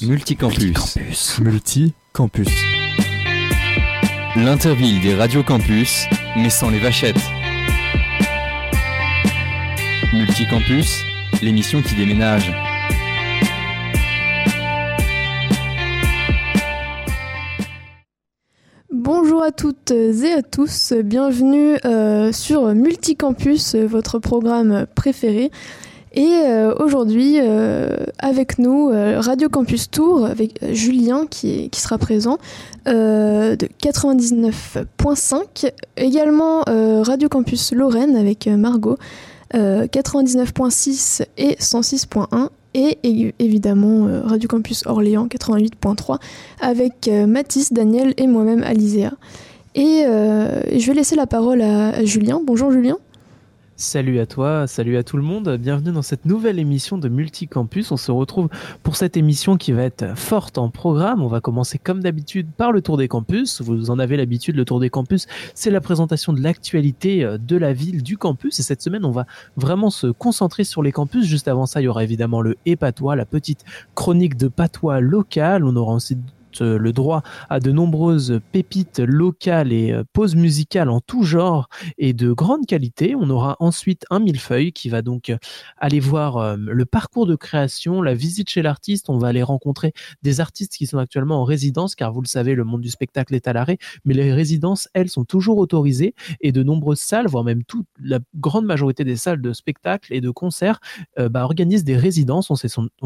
Multicampus. Multicampus. L'interville des radios campus, mais sans les vachettes. Multicampus, l'émission qui déménage. Bonjour à toutes et à tous, bienvenue euh, sur Multicampus, votre programme préféré. Et euh, aujourd'hui, euh, avec nous, Radio Campus Tour, avec Julien qui, qui sera présent, de 99.5. Également Radio Campus Lorraine avec Margot, 99.6 et 106.1 et évidemment Radio Campus Orléans 88.3 avec Mathis, Daniel et moi-même Alizéa. Et je vais laisser la parole à Julien. Bonjour Julien. Salut à toi, salut à tout le monde, bienvenue dans cette nouvelle émission de Multicampus. On se retrouve pour cette émission qui va être forte en programme. On va commencer comme d'habitude par le tour des campus. Vous en avez l'habitude, le tour des campus, c'est la présentation de l'actualité euh, de la ville, du campus. Et cette semaine, on va vraiment se concentrer sur les campus. Juste avant ça, il y aura évidemment le et patois, la petite chronique de patois local. On aura aussi euh, le droit à de nombreuses pépites locales et euh, pauses musicales en tout genre et de grande qualité. On aura ensuite un millefeuille qui va donc euh, aller voir le parcours de création, la visite chez l'artiste. On va aller rencontrer des artistes qui sont actuellement en résidence, car vous le savez, le monde du spectacle est à l'arrêt, mais les résidences, elles, sont toujours autorisées et de nombreuses salles, voire même toute la grande majorité des salles de spectacle et de concerts, bah, organisent des résidences. On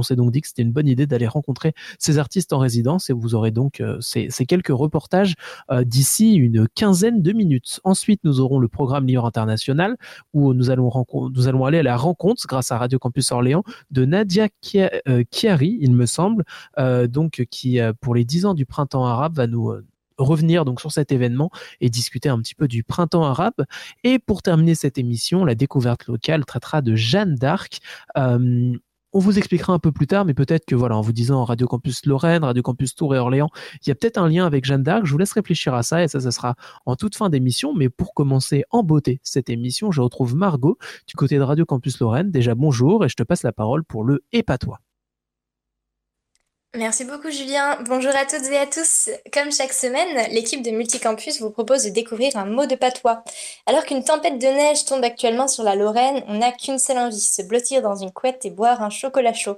s'est donc dit que c'était une bonne idée d'aller rencontrer ces artistes en résidence et vous aurez donc euh, ces, quelques reportages euh, d'ici une quinzaine de minutes. Ensuite, nous aurons le programme Lyon International où nous allons, nous allons aller à la rencontre grâce à Radio Campus Orléans de Nadia euh, Chiari, il me semble, donc qui pour les 10 ans du printemps arabe va nous revenir donc sur cet événement et discuter un petit peu du printemps arabe. Et pour terminer cette émission, la découverte locale traitera de Jeanne d'Arc. On vous expliquera un peu plus tard, mais peut-être que voilà, en vous disant Radio Campus Lorraine, Radio Campus Tours et Orléans, il y a peut-être un lien avec Jeanne d'Arc. Je vous laisse réfléchir à ça et ça, ça sera en toute fin d'émission. Mais pour commencer en beauté cette émission, je retrouve Margot du côté de Radio Campus Lorraine. Déjà bonjour et je te passe la parole pour le et pas toi. Merci beaucoup Julien. Bonjour à toutes et à tous. Comme chaque semaine, l'équipe de Multicampus vous propose de découvrir un mot de patois. Alors qu'une tempête de neige tombe actuellement sur la Lorraine, on n'a qu'une seule envie, se blottir dans une couette et boire un chocolat chaud.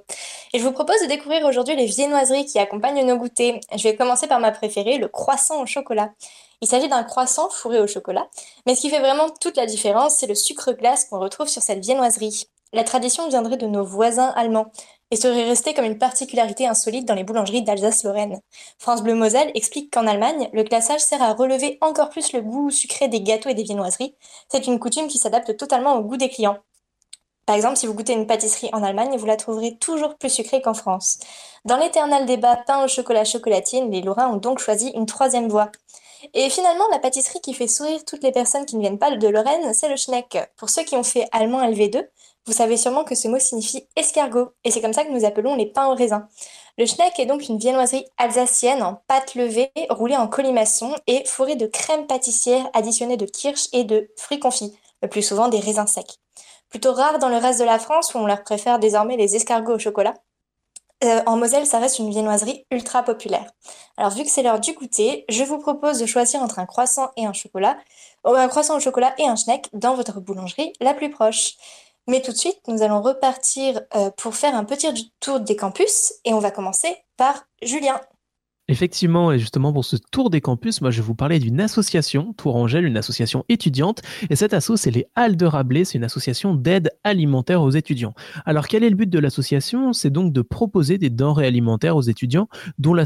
Et je vous propose de découvrir aujourd'hui les viennoiseries qui accompagnent nos goûters. Je vais commencer par ma préférée, le croissant au chocolat. Il s'agit d'un croissant fourré au chocolat, mais ce qui fait vraiment toute la différence, c'est le sucre glace qu'on retrouve sur cette viennoiserie. La tradition viendrait de nos voisins allemands et serait restée comme une particularité insolite dans les boulangeries d'Alsace-Lorraine. France Bleu Moselle explique qu'en Allemagne, le glaçage sert à relever encore plus le goût sucré des gâteaux et des viennoiseries. C'est une coutume qui s'adapte totalement au goût des clients. Par exemple, si vous goûtez une pâtisserie en Allemagne, vous la trouverez toujours plus sucrée qu'en France. Dans l'éternel débat pain au chocolat chocolatine, les Lorrains ont donc choisi une troisième voie. Et finalement, la pâtisserie qui fait sourire toutes les personnes qui ne viennent pas de Lorraine, c'est le Schneck. Pour ceux qui ont fait allemand LV2, vous savez sûrement que ce mot signifie escargot, et c'est comme ça que nous appelons les pains au raisin. Le Schneck est donc une viennoiserie alsacienne en pâte levée, roulée en colimaçon et fourrée de crème pâtissière additionnée de kirsch et de fruits confits, le plus souvent des raisins secs. Plutôt rare dans le reste de la France où on leur préfère désormais les escargots au chocolat. Euh, en Moselle, ça reste une viennoiserie ultra populaire. Alors vu que c'est l'heure du goûter, je vous propose de choisir entre un croissant et un chocolat, ou un croissant au chocolat et un schneck dans votre boulangerie la plus proche. Mais tout de suite, nous allons repartir euh, pour faire un petit tour des campus et on va commencer par Julien. Effectivement, et justement pour ce tour des campus, moi je vais vous parler d'une association, Tour Angèle, une association étudiante. Et cette asso, c'est les Halles de Rabelais, c'est une association d'aide alimentaire aux étudiants. Alors quel est le but de l'association? C'est donc de proposer des denrées alimentaires aux étudiants dont la,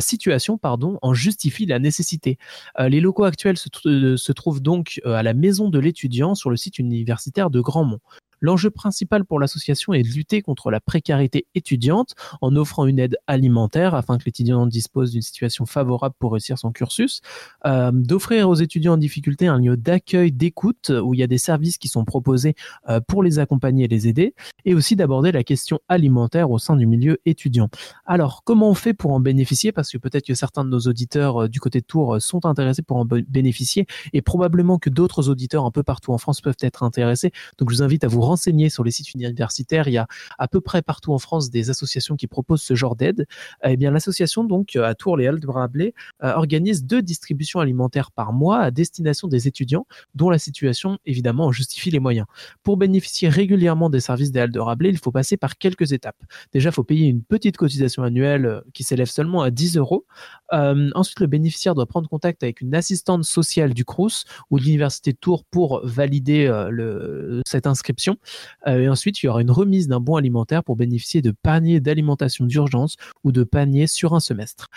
situation en justifie la nécessité. Euh, les locaux actuels se, euh, trouvent donc euh, à la maison de l'étudiant sur le site universitaire de Grandmont. L'enjeu principal pour l'association est de lutter contre la précarité étudiante en offrant une aide alimentaire afin que l'étudiant dispose d'une situation favorable pour réussir son cursus, euh, d'offrir aux étudiants en difficulté un lieu d'accueil, d'écoute où il y a des services qui sont proposés euh, pour les accompagner et les aider, et aussi d'aborder la question alimentaire au sein du milieu étudiant. Alors, comment on fait pour en bénéficier? Parce que peut-être que certains de nos auditeurs euh, du côté de Tours sont intéressés pour en bénéficier, et probablement que d'autres auditeurs un peu partout en France peuvent être intéressés. Donc, je vous invite à vous renseigner sur les sites universitaires, il y a à peu près partout en France des associations qui proposent ce genre d'aide. Eh bien, l'association donc à Tours les Halles de Rabelais organise deux distributions alimentaires par mois à destination des étudiants dont la situation évidemment justifie les moyens. Pour bénéficier régulièrement des services des Halles de Rabelais, il faut passer par quelques étapes. Déjà, il faut payer une petite cotisation annuelle euh, qui s'élève seulement à 10 euros. Euh, ensuite, le bénéficiaire doit prendre contact avec une assistante sociale du CRUS ou de l'Université de Tours pour valider euh, cette inscription. Et ensuite, il y aura une remise d'un bon alimentaire pour bénéficier de paniers d'alimentation d'urgence ou de paniers sur un semestre.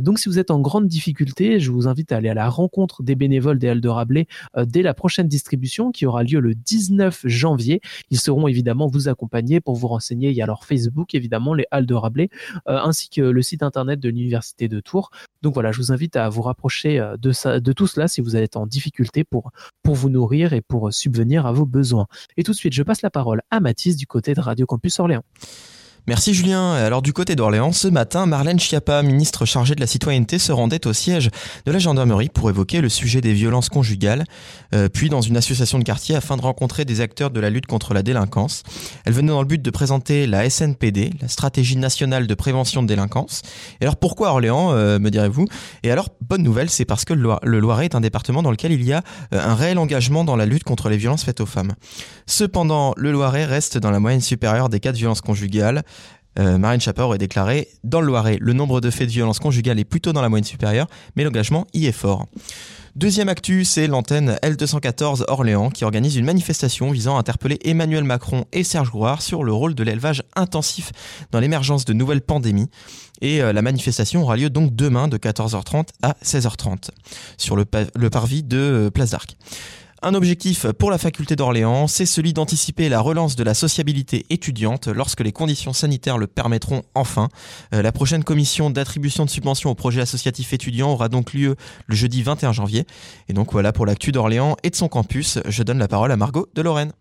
donc, si vous êtes en grande difficulté, je vous invite à aller à la rencontre des bénévoles des Halles de Rabelais dès la prochaine distribution qui aura lieu le 19 janvier. Ils seront évidemment vous accompagner pour vous renseigner. Il y a leur Facebook, évidemment, les Halles de Rabelais, ainsi que le site internet de l'Université de Tours. Donc voilà, je vous invite à vous rapprocher euh, de tout cela si vous êtes en difficulté pour, pour vous nourrir et pour subvenir à vos besoins. Et tout de suite, je passe la parole à Mathis du côté de Radio Campus Orléans. Merci Julien. Alors du côté d'Orléans, ce matin, Marlène Schiappa, ministre chargée de la citoyenneté, se rendait au siège de la gendarmerie pour évoquer le sujet des violences conjugales, euh, puis dans une association de quartier afin de rencontrer des acteurs de la lutte contre la délinquance. Elle venait dans le but de présenter la SNPD, la stratégie nationale de prévention de délinquance. Et alors pourquoi Orléans, euh, me direz-vous? Et alors, bonne nouvelle, c'est parce que le, Loiret est un département dans lequel il y a euh, un réel engagement dans la lutte contre les violences faites aux femmes. Cependant, le Loiret reste dans la moyenne supérieure des cas de violences conjugales. Euh, Marine Chapa aurait déclaré Dans le Loiret, le nombre de faits de violence conjugale est plutôt dans la moyenne supérieure, mais l'engagement y est fort. Deuxième actu, c'est l'antenne L214 Orléans qui organise une manifestation visant à interpeller Emmanuel Macron et Serge Grouard sur le rôle de l'élevage intensif dans l'émergence de nouvelles pandémies. Et euh, la manifestation aura lieu donc demain de 14h30 à 16h30 sur le, parvis de euh, Place d'Arc. Un objectif pour la faculté d'Orléans, c'est celui d'anticiper la relance de la sociabilité étudiante lorsque les conditions sanitaires le permettront enfin. Euh, la prochaine commission d'attribution de subventions au projet associatif étudiant aura donc lieu le jeudi 21 janvier. Et donc voilà pour l'actu d'Orléans et de son campus. Je donne la parole à Margot de Lorraine.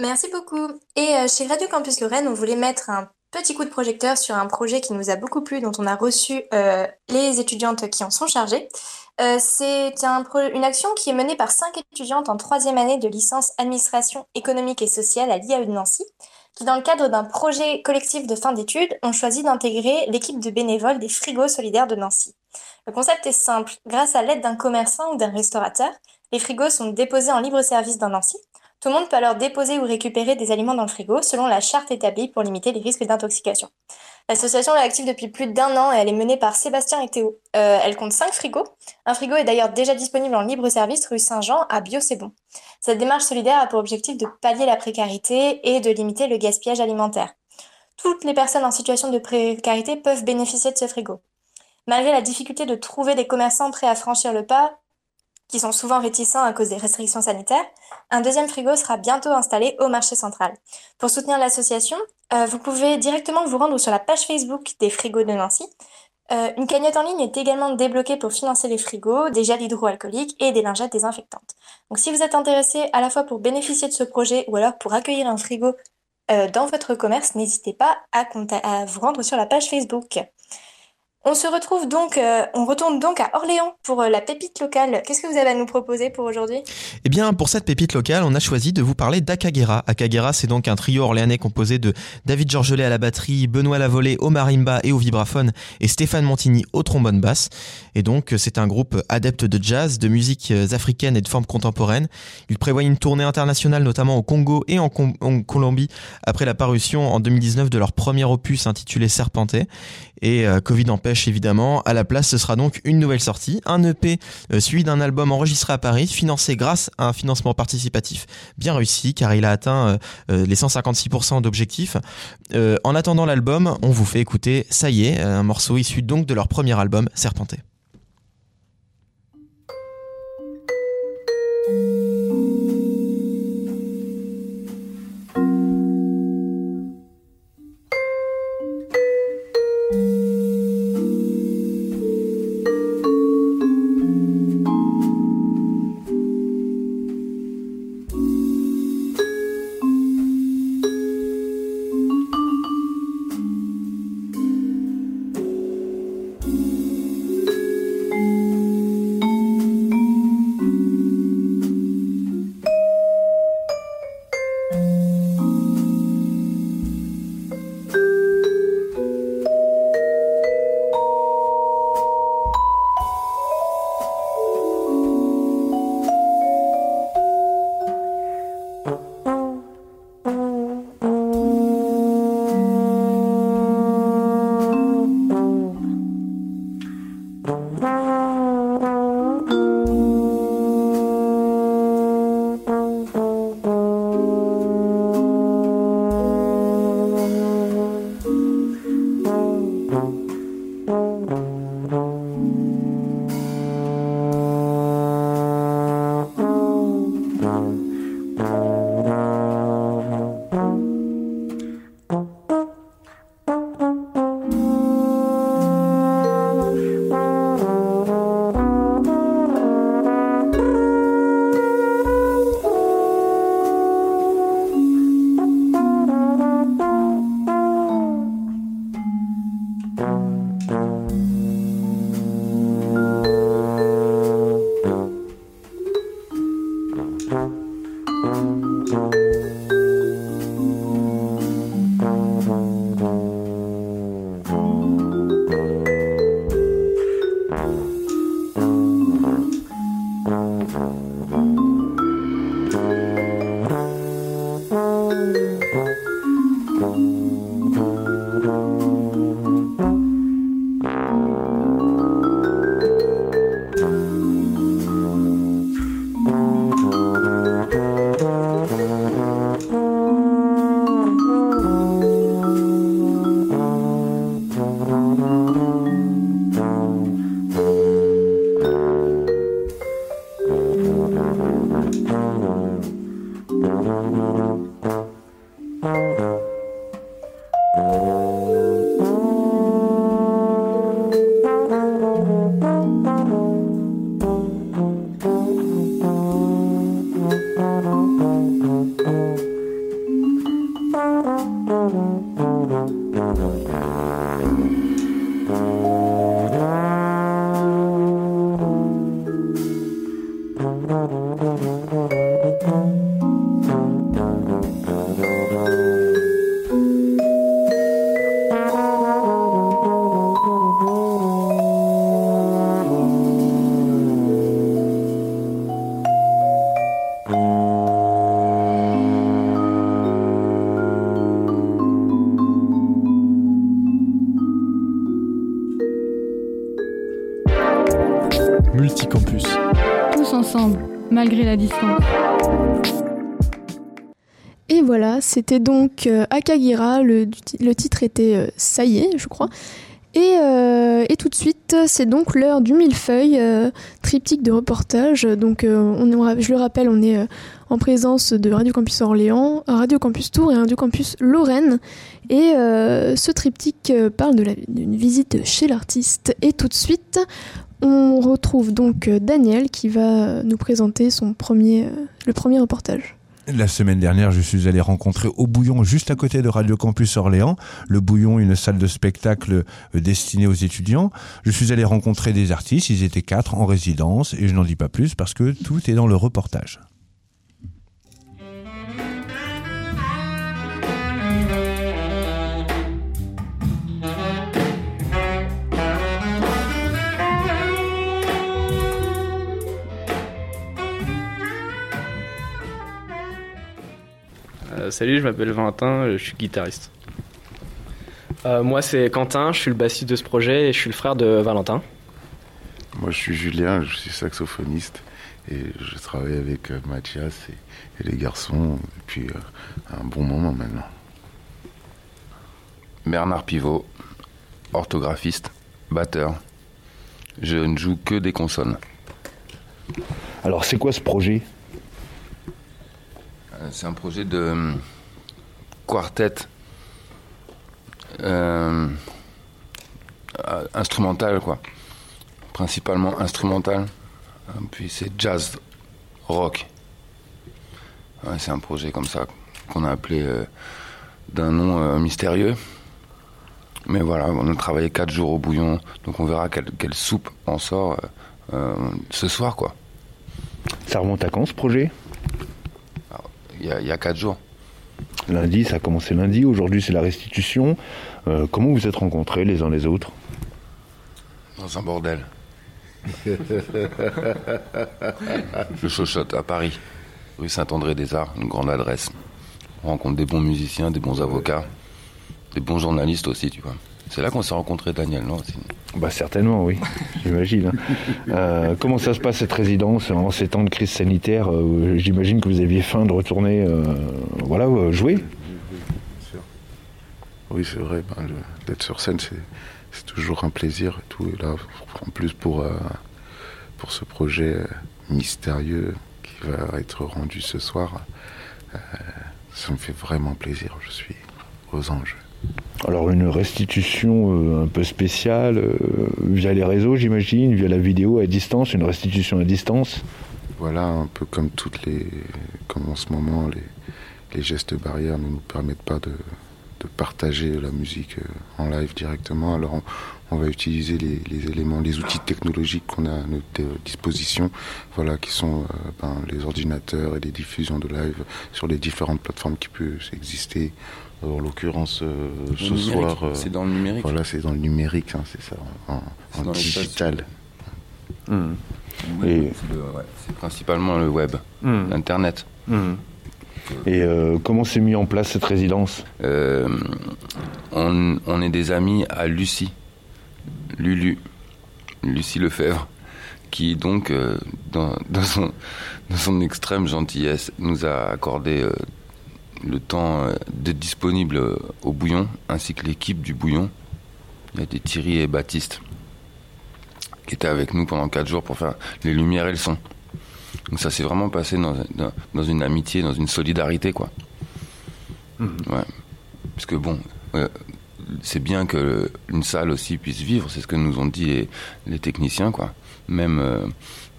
Merci beaucoup. Et euh, chez Radio Campus Lorraine, on voulait mettre un petit coup de projecteur sur un projet qui nous a beaucoup plu, dont on a reçu euh, les étudiantes qui en sont chargées. Euh, c'est une action qui est menée par cinq étudiantes en troisième année de licence administration économique et sociale à l'IAE de Nancy, qui dans le cadre d'un projet collectif de fin d'études ont choisi d'intégrer l'équipe de bénévoles des frigos solidaires de Nancy. Le concept est simple. Grâce à l'aide d'un commerçant ou d'un restaurateur, les frigos sont déposés en libre service dans Nancy tout le monde peut alors déposer ou récupérer des aliments dans le frigo selon la charte établie pour limiter les risques d'intoxication. L'association est active depuis plus d'un an et elle est menée par Sébastien et Théo. Euh, elle compte cinq frigos. Un frigo est d'ailleurs déjà disponible en libre service rue Saint-Jean à Bio C'est. Cette démarche solidaire a pour objectif de pallier la précarité et de limiter le gaspillage alimentaire. Toutes les personnes en situation de précarité peuvent bénéficier de ce frigo. Malgré la difficulté de trouver des commerçants prêts à franchir le pas, qui sont souvent réticents à cause des restrictions sanitaires, un deuxième frigo sera bientôt installé au marché central. Pour soutenir l'association, euh, vous pouvez directement vous rendre sur la page Facebook des frigos de Nancy. Euh, une cagnotte en ligne est également débloquée pour financer les frigos, des gels hydroalcooliques et des lingettes désinfectantes. Donc si vous êtes intéressé à la fois pour bénéficier de ce projet ou alors pour accueillir un frigo euh, dans votre commerce, n'hésitez pas à, à vous rendre sur la page Facebook. On se retrouve donc, euh, on retourne donc à Orléans pour euh, la pépite locale. Qu'est-ce que vous avez à nous proposer pour aujourd'hui? Eh bien, pour cette pépite locale, on a choisi de vous parler d'Akagera. Akagera, c'est donc un trio orléanais composé de David Georgelet à la batterie, Benoît Lavolée au marimba et au vibraphone, et Stéphane Montigny au trombone basse. Et donc, c'est un groupe adepte de jazz, de musique euh, africaine et de formes contemporaines. Il prévoit une tournée internationale, notamment au Congo et en, en Colombie, après la parution en 2019 de leur premier opus intitulé Serpenté. Et euh, Covid empêche évidemment. À la place, ce sera donc une nouvelle sortie, un EP euh, suivi d'un album enregistré à Paris, financé grâce à un financement participatif bien réussi, car il a atteint euh, les 156% d'objectifs. en attendant l'album, on vous fait écouter Ça y est, un morceau issu donc de leur premier album, Serpenté. C'était donc euh, Akagira, le, titre était euh, Ça y est, je crois. Et, euh, et tout de suite, c'est donc l'heure du millefeuille, triptyque de reportage. Donc, je le rappelle, on est en présence de Radio Campus Orléans, Radio Campus Tours et Radio Campus Lorraine. Et ce triptyque parle d'une visite chez l'artiste. Et tout de suite, on retrouve donc Daniel qui va nous présenter son le premier reportage. La semaine dernière, je suis allé rencontrer Au Bouillon, juste à côté de Radio Campus Orléans. Le Bouillon, une salle de spectacle euh, destinée aux étudiants. Je suis allé rencontrer des artistes, ils étaient quatre en résidence, et je n'en dis pas plus parce que tout est dans le reportage. Euh, salut, je m'appelle Valentin, euh, je suis guitariste. Euh, moi, c'est Quentin, je suis le bassiste de ce projet et je suis le frère de Valentin. Moi, je suis Julien, je suis saxophoniste et je travaille avec Mathias et, et les garçons depuis euh, un bon moment maintenant. Bernard Pivot, orthographiste, batteur. Je ne joue que des consonnes. Alors, c'est quoi ce projet? C'est un projet de euh, quartet euh, euh, instrumental, quoi. Principalement instrumental. Euh, Puis c'est jazz, rock. C'est un projet comme ça qu'on a appelé euh, d'un nom euh, mystérieux. Mais voilà, on a travaillé quatre jours au bouillon, donc on verra quelle, quelle soupe en sort euh, euh, ce soir, quoi. Ça remonte à quand ce projet? Il y a, il y a quatre jours. Lundi, ça a commencé lundi, aujourd'hui c'est la restitution. Euh, comment vous êtes rencontrés les uns les autres? Dans un bordel. Le Chochotte à Paris, rue Saint-André-des-Arts, une grande adresse. On rencontre des bons musiciens, des bons avocats, des bons journalistes aussi, tu vois. C'est là qu'on s'est rencontré Daniel, non Bah certainement, oui, j'imagine. hein. Euh, comment ça se passe cette résidence en ces temps de crise sanitaire Euh, J'imagine que vous aviez faim de retourner, euh, voilà, jouer? Bien sûr. Oui, c'est vrai, ben, d'être sur scène, c'est, toujours un plaisir et tout. Et là, en plus pour, euh, pour ce projet mystérieux qui va être rendu ce soir, euh, ça me fait vraiment plaisir. Je suis aux anges. Alors une restitution euh, un peu spéciale euh, via les réseaux, j'imagine, via la vidéo à distance, une restitution à distance. Voilà, un peu comme toutes les, comme en ce moment, les, gestes barrières ne nous permettent pas de, partager la musique euh, en live directement. Alors on, va utiliser les, éléments, les outils technologiques qu'on a à notre disposition, voilà, qui sont ben, les ordinateurs et les diffusions de live sur les différentes plateformes qui peuvent exister. En l'occurrence, euh, ce numérique, soir, euh, C'est dans le numérique. voilà, c'est dans le numérique, hein, c'est ça, en, C'est en dans digital. Oui, Et- c'est le- ouais, c'est principalement le web, Mhm. l'internet. Mhm. Et euh, comment s'est mis en place cette résidence? Euh, on, on est des amis à Lucie, Lulu, Lucie Lefebvre, qui donc, euh, dans, dans son, dans son extrême gentillesse, nous a accordé euh, le temps euh, d'être disponible euh, au bouillon, ainsi que l'équipe du bouillon. Il y a des Thierry et Baptiste qui étaient avec nous pendant quatre jours pour faire les lumières et le son. Donc ça s'est vraiment passé dans, dans, dans une amitié, dans une solidarité, quoi. Ouais. Parce que bon, euh, c'est bien que une salle aussi puisse vivre, c'est ce que nous ont dit les, techniciens, quoi. Même, euh,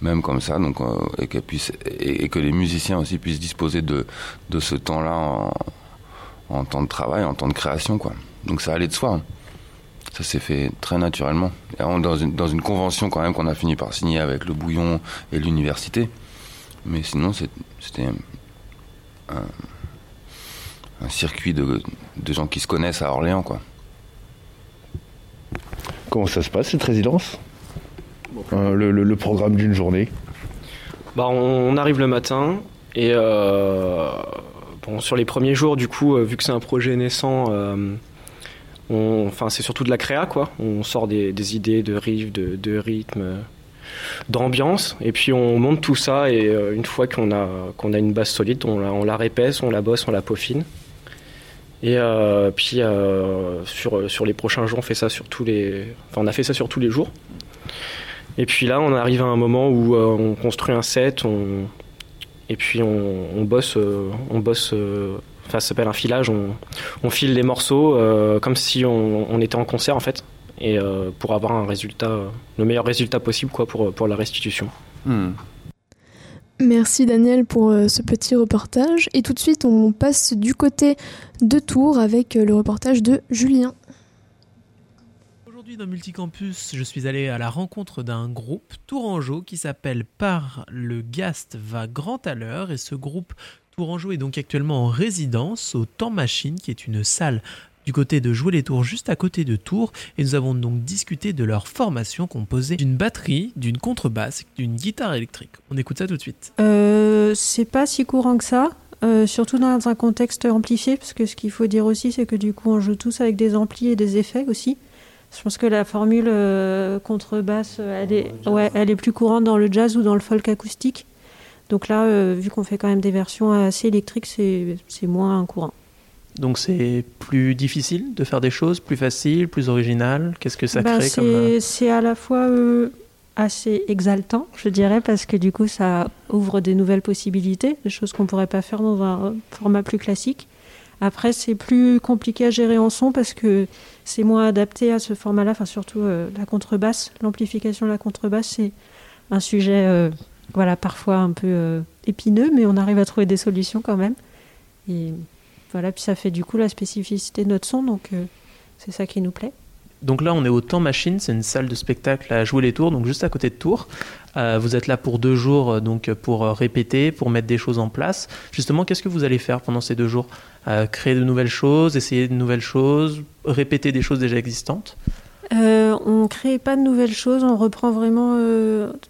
même comme ça, donc, euh, et, qu'elle puisse, et, que les musiciens aussi puissent disposer de, de ce temps-là en, temps de travail, en temps de création, quoi. Donc ça allait de soi. hein. Ça s'est fait très naturellement. Dans, une, dans une convention quand même qu'on a fini par signer avec le Bouillon et l'université. Mais sinon, c'était un, un circuit de, de gens qui se connaissent à Orléans, quoi. Comment ça se passe cette résidence? Euh, le, programme d'une journée Bah, on, arrive le matin et euh, sur les premiers jours, du coup, euh, vu que c'est un projet naissant, enfin, c'est surtout de la créa, quoi. On sort des, idées de riff, de, rythme, d'ambiance, et puis on monte tout ça. Et une fois qu'on a une base solide, on la, on on la bosse, on la peaufine. Et euh, puis euh, sur, sur les prochains jours, on fait ça sur tous les, enfin, on a fait ça sur tous les jours. Et puis là, on arrive à un moment où euh, on construit un set, on... et puis on, on bosse, on bosse, enfin, ça s'appelle un filage. On, on file les morceaux comme si on, on était en concert en fait, et pour avoir un résultat, le meilleur résultat possible quoi pour pour la restitution. Merci Daniel pour euh, ce petit reportage. Et tout de suite, on passe du côté de Tours avec euh, le reportage de Julien. Aujourd'hui dans Multicampus, je suis allé à la rencontre d'un groupe tourangeau qui s'appelle Par le Gast va grand à l'heure et ce groupe tourangeau est donc actuellement en résidence au Temps Machine qui est une salle du côté de Jouer les Tours juste à côté de Tours et nous avons donc discuté de leur formation composée d'une batterie, d'une contrebasse, d'une guitare électrique. On écoute ça tout de suite. Euh, c'est pas si courant que ça, euh, surtout dans un contexte amplifié, parce que ce qu'il faut dire aussi, c'est que du coup, on joue tous avec des amplis et des effets aussi. Je pense que la formule euh, contrebasse, elle est, ouais, elle est plus courante dans le jazz ou dans le folk acoustique. Donc là, euh, vu qu'on fait quand même des versions assez électriques, c'est c'est moins courant. Donc c'est plus difficile de faire des choses, plus facile, plus original. Qu'est-ce que ça Ben, crée comme euh, c'est à la fois euh, assez exaltant, je dirais, parce que du coup, ça ouvre des nouvelles possibilités, des choses qu'on pourrait pas faire dans un format plus classique. Après, c'est plus compliqué à gérer en son parce que c'est moins adapté à ce format-là, enfin surtout euh, la contrebasse, l'amplification de la contrebasse, c'est un sujet, euh, voilà, parfois un peu épineux, mais on arrive à trouver des solutions quand même. Et voilà, puis ça fait du coup la spécificité de notre son, donc euh, c'est ça qui nous plaît. Donc là, on est au Temps Machine, c'est une salle de spectacle à jouer les tours, donc juste à côté de Tours. Euh, vous êtes là pour deux jours, euh, donc pour répéter, pour mettre des choses en place. Justement, qu'est-ce que vous allez faire pendant ces deux jours? Euh, Créer de nouvelles choses, essayer de nouvelles choses, répéter des choses déjà existantes? Euh, on crée pas de nouvelles choses, on reprend vraiment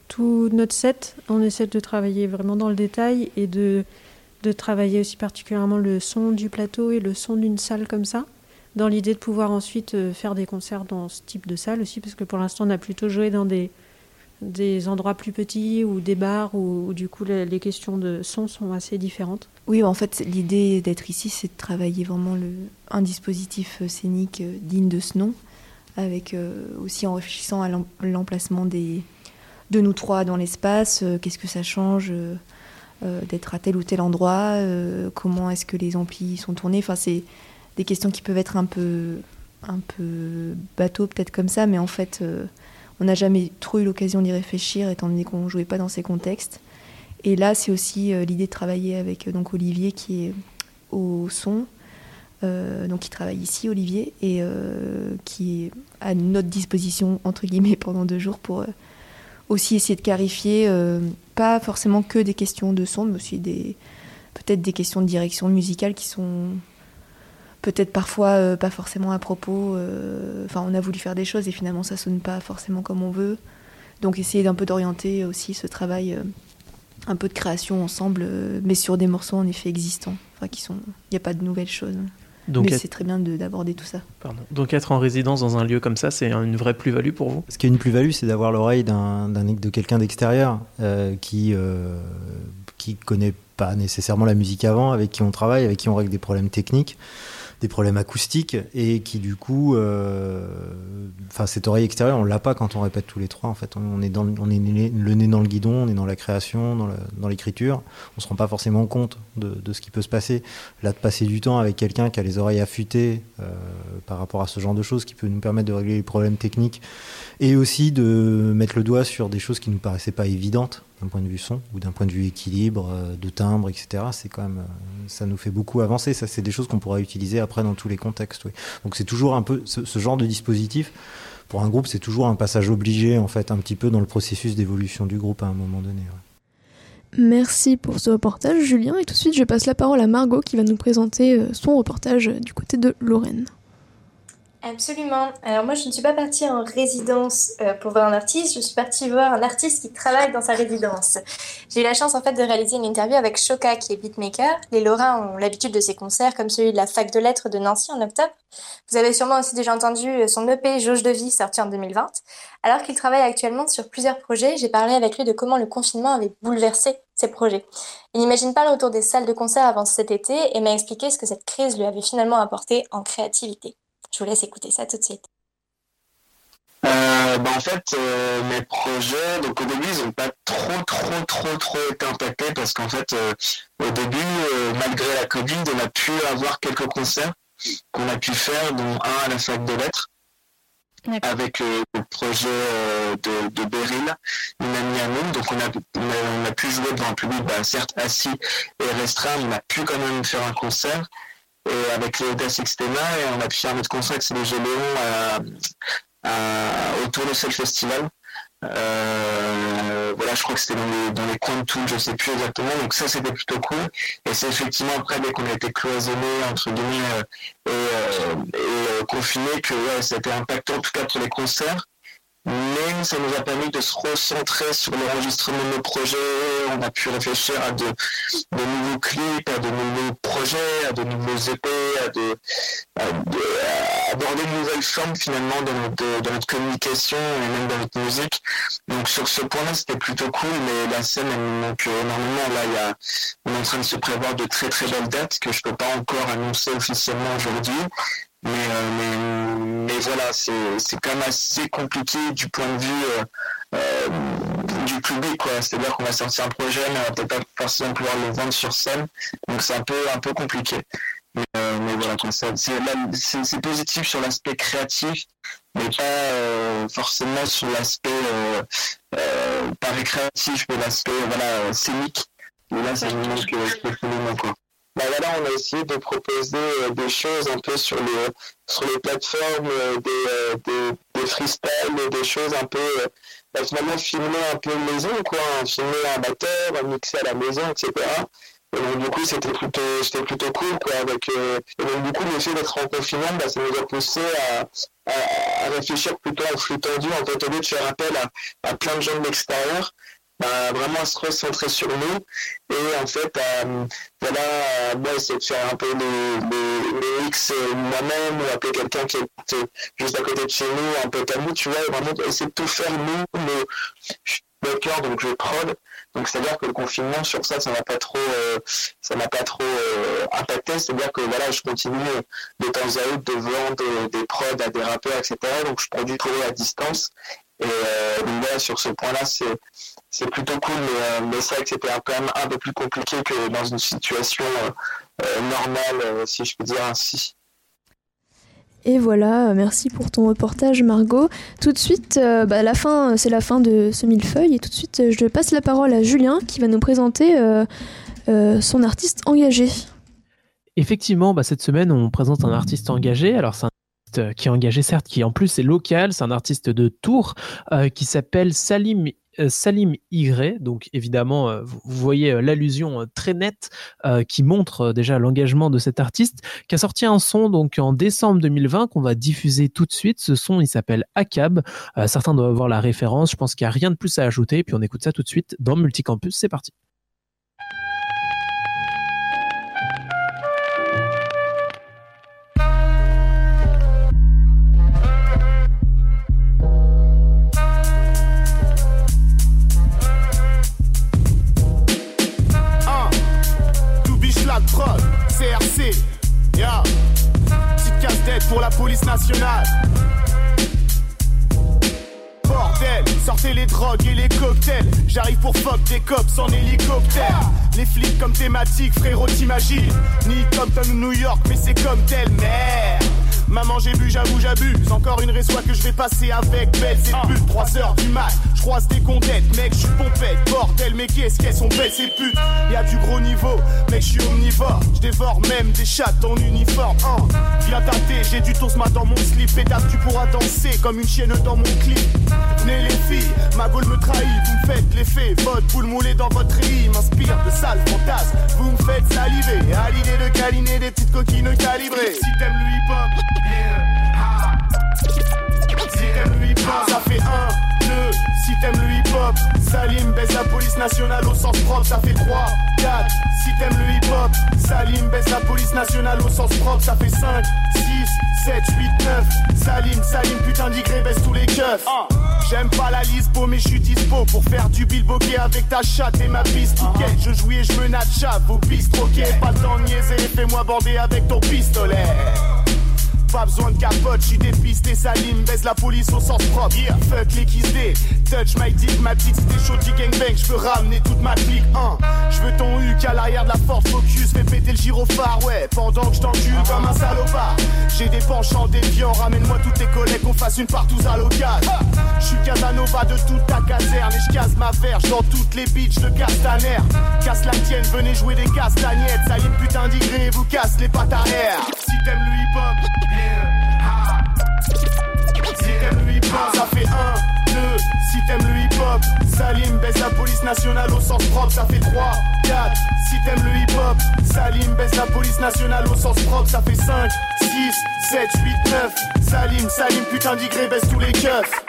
tout notre set. On essaie de travailler vraiment dans le détail et de, de travailler aussi particulièrement le son du plateau et le son d'une salle comme ça, dans l'idée de pouvoir ensuite euh, faire des concerts dans ce type de salle aussi, parce que pour l'instant on a plutôt joué dans des, des endroits plus petits ou des bars où, du coup les, questions de son sont assez différentes. Oui, en fait, l'idée d'être ici, c'est de travailler vraiment le, un dispositif euh, scénique euh, digne de ce nom, avec aussi en réfléchissant à l'em- l'emplacement des de nous trois dans l'espace. Qu'est-ce que ça change euh, d'être à tel ou tel endroit euh, Comment est-ce que les amplis sont tournés Enfin, c'est des questions qui peuvent être un peu un peu bateau peut-être comme ça, mais en fait, euh, on n'a jamais trop eu l'occasion d'y réfléchir, étant donné qu'on ne jouait pas dans ces contextes. Et là, c'est aussi l'idée de travailler avec donc Olivier qui est au son, donc qui travaille ici, Olivier, et qui est à notre disposition entre guillemets pendant deux jours pour aussi essayer de clarifier, pas forcément que des questions de son, mais aussi des peut-être des questions de direction musicale qui sont peut-être parfois euh, pas forcément à propos. euh, Enfin, on a voulu faire des choses et finalement ça sonne pas forcément comme on veut. Donc essayer d'un peu d'orienter aussi ce travail, euh, un peu de création ensemble, mais sur des morceaux en effet existants. Enfin, qui sont, il n'y a pas de nouvelles choses. Donc, mais être- c'est très bien de- d'aborder tout ça. Pardon. Donc être en résidence dans un lieu comme ça, c'est une vraie plus-value pour vous? Ce qui est une plus-value, c'est d'avoir l'oreille d'un, d'un- de quelqu'un d'extérieur euh, qui euh, qui connaît pas nécessairement la musique avant, avec qui on travaille, avec qui on règle des problèmes techniques, des problèmes acoustiques, et qui du coup, euh, enfin cette oreille extérieure, on l'a pas quand on répète tous les trois. En fait, on est dans, on est le nez dans le guidon, on est dans la création, dans l'écriture. On se rend pas forcément compte de, de ce qui peut se passer. Là, de passer du temps avec quelqu'un qui a les oreilles affûtées euh, par rapport à ce genre de choses, qui peut nous permettre de régler les problèmes techniques et aussi de mettre le doigt sur des choses qui nous paraissaient pas évidentes. D'un point de vue son ou d'un point de vue équilibre, de timbre, etc. C'est quand même, ça nous fait beaucoup avancer. Ça, c'est des choses qu'on pourra utiliser après dans tous les contextes. Donc c'est toujours un peu ce, genre de dispositif. Pour un groupe, c'est toujours un passage obligé, en fait, un petit peu dans le processus d'évolution du groupe à un moment donné. Merci pour ce reportage, Julien. Et tout de suite, je passe la parole à Margot qui va nous présenter son reportage du côté de Lorraine. Absolument. Alors moi, je ne suis pas partie en résidence euh, pour voir un artiste, je suis partie voir un artiste qui travaille dans sa résidence. J'ai eu la chance en fait de réaliser une interview avec Shoka qui est beatmaker. Les Lorrains ont l'habitude de ses concerts comme celui de la fac de lettres de Nancy en octobre. Vous avez sûrement aussi déjà entendu euh, son EP Jauge de vie sorti en 2020. Alors qu'il travaille actuellement sur plusieurs projets, j'ai parlé avec lui de comment le confinement avait bouleversé ses projets. Il n'imagine pas le retour des salles de concert avant cet été et m'a expliqué ce que cette crise lui avait finalement apporté en créativité. Je vous laisse écouter ça tout de suite. Euh, bah, en fait, euh, mes projets, donc au début, ils n'ont pas trop, trop, trop, trop été impactés parce qu'en fait, euh, au début, malgré la Covid, on a pu avoir quelques concerts qu'on a pu faire, dont un à la fac de lettres, avec le projet de, de Beryl, une amie à nous. Donc on a, on a, pu jouer devant un public, bah, certes assis et restreint, mais on a pu quand même faire un concert et avec les Audace Extema et on a pu faire notre concert c'est les Géléons autour de ce festival. Euh, voilà, je crois que c'était dans les, coins de Toul, je sais plus exactement. Donc ça, c'était plutôt cool. Et c'est effectivement après, dès qu'on a été cloisonné, entre guillemets, euh, et, euh, et confiné, que ouais, c'était impactant, en tout cas pour les concerts mais ça nous a permis de se recentrer sur l'enregistrement de nos projets. On a pu réfléchir à de, nouveaux clips, à de nouveaux projets, à de nouveaux EP, à, de, aborder de nouvelles formes finalement dans notre, communication et même dans notre musique. Donc sur ce point-là, c'était plutôt cool, mais la scène, elle énormément. Là, on est en train de se prévoir de très très belles dates que je ne peux pas encore annoncer officiellement aujourd'hui. Mais, euh, mais, voilà, c'est quand même assez compliqué du point de vue euh, euh, du public. C'est-à-dire qu'on va sortir un projet, mais on va peut-être pas forcément pouvoir le vendre sur scène. Donc c'est un peu, un peu compliqué. Mais, mais voilà, c'est positif sur l'aspect créatif, mais pas forcément sur l'aspect, pas récréatif, mais l'aspect voilà, scénique. Et là, c'est vraiment que, quoi. Bah voilà, on a essayé de proposer euh, des choses un peu sur les, sur les plateformes, euh, des, euh, des, des freestyles, des choses un peu, bah, finalement filmer un peu maison, quoi, hein, filmer un batteur, mixer à la maison, etc. Et donc, du coup, c'était plutôt, c'était plutôt cool, quoi, avec, et donc, du coup, le fait d'être en confinement, bah, ça nous a poussé à, à, réfléchir plutôt en flux tendu, en fait, au lieu de faire appel à, à plein de gens de l'extérieur, bah, vraiment se recentrer sur nous. Et en fait euh, voilà moi essayer de faire un peu les, euh, moi-même ou appeler quelqu'un qui est juste à côté de chez nous un peu à nous tu vois vraiment essayer de tout faire nous le je cœur donc je prod donc c'est à dire que le confinement sur ça ça n'a pas trop euh, ça n'a pas trop impacté. C'est à dire que voilà je continue de temps à autre de vendre des prods à des rappeurs etc donc je produis tout à distance. Et donc voilà sur ce point là c'est c'est plutôt cool, mais, euh, mais c'est vrai que c'était quand même un peu plus compliqué que dans une situation euh, euh, normale, si je peux dire ainsi. Et voilà, merci pour ton reportage Margot. Tout de suite, bah, la fin, c'est la fin de ce millefeuille et tout de suite, je passe la parole à Julien qui va nous présenter son artiste engagé. Effectivement, bah, cette semaine, on présente un artiste engagé. Alors, c'est un artiste qui est engagé, certes, qui en plus est local. C'est un artiste de Tours qui s'appelle Salim Salim Y. Donc évidemment, euh, vous voyez euh, l'allusion très nette qui montre déjà l'engagement de cet artiste, qui a sorti un son donc en décembre 2020 qu'on va diffuser tout de suite. Ce son, il s'appelle Akab. certains doivent avoir la référence. Je pense qu'il n'y a rien de plus à ajouter. Puis on écoute ça tout de suite dans Multicampus. C'est parti. Ni Compton ou New York, mais c'est comme tel merde. Maman, j'ai bu, j'avoue, j'abuse. Encore une résoie que je vais passer avec Belle. C'est plus de 3 heures du mat. Croise des mec, je suis pompette. Bordel, mais qu'est-ce qu'elles sont belles ces putes. Y a du gros niveau, mec, je suis omnivore. Je dévore même des chattes en uniforme. Hein. Viens tâter, j'ai du tosma dans mon slip. Pédale, tu pourras danser comme une chienne dans mon clip. Venez les filles, ma gueule me trahit. Vous me faites l'effet, votre boule moulée dans votre riz m'inspire de sales fantasmes. Vous me faites saliver à l'idée de câliner des petites coquines calibrées. Si t'aimes le hip-hop, si t'aimes le hip-hop, ça fait un, deux. Si t'aimes le hip-hop, Salim baisse la police nationale au sens propre, ça fait 3, 4. Si t'aimes le hip-hop, Salim baisse la police nationale au sens propre, ça fait 5, 6, 7, 8, 9. Salim, Salim, putain d'igré, baisse tous les keufs. J'aime pas la lispo, mais je suis dispo pour faire du bilboquet avec ta chatte et ma piste. Je jouis et je me natcha, vos pistes troquées. Pas le temps de niaiser, fais-moi bander avec ton pistolet. Pas besoin de capote, j'suis dépisté, Salim baisse la police au sens propre. Fuck les D, touch my dick, ma petite c'était chaud gangbang, j'peux ramener toute ma clique. Hein. J'veux ton huc à l'arrière de la Ford Focus, fais péter le gyrophare, ouais, pendant que j't'encule comme un salopard. J'ai des penchants déviants, ramène-moi tous tes collègues, qu'on fasse une partouze à l'occasion. J'suis Casanova de toute ta caserne et j'casse ma verge dans toutes les bitches de Castaner. Casse la tienne, venez jouer des castagnettes, Salim putain d'igré, vous casse les pattes arrière. Si t'aimes le hip-hop, si t'aimes le hip-hop, ça fait 1, 2. Si t'aimes le hip-hop, Salim baisse la police nationale au sens propre, ça fait 3, 4. Si t'aimes le hip-hop, Salim baisse la police nationale au sens propre, ça fait 5, 6, 7, 8, 9. Salim, Salim, putain d'igré, baisse tous les keufs.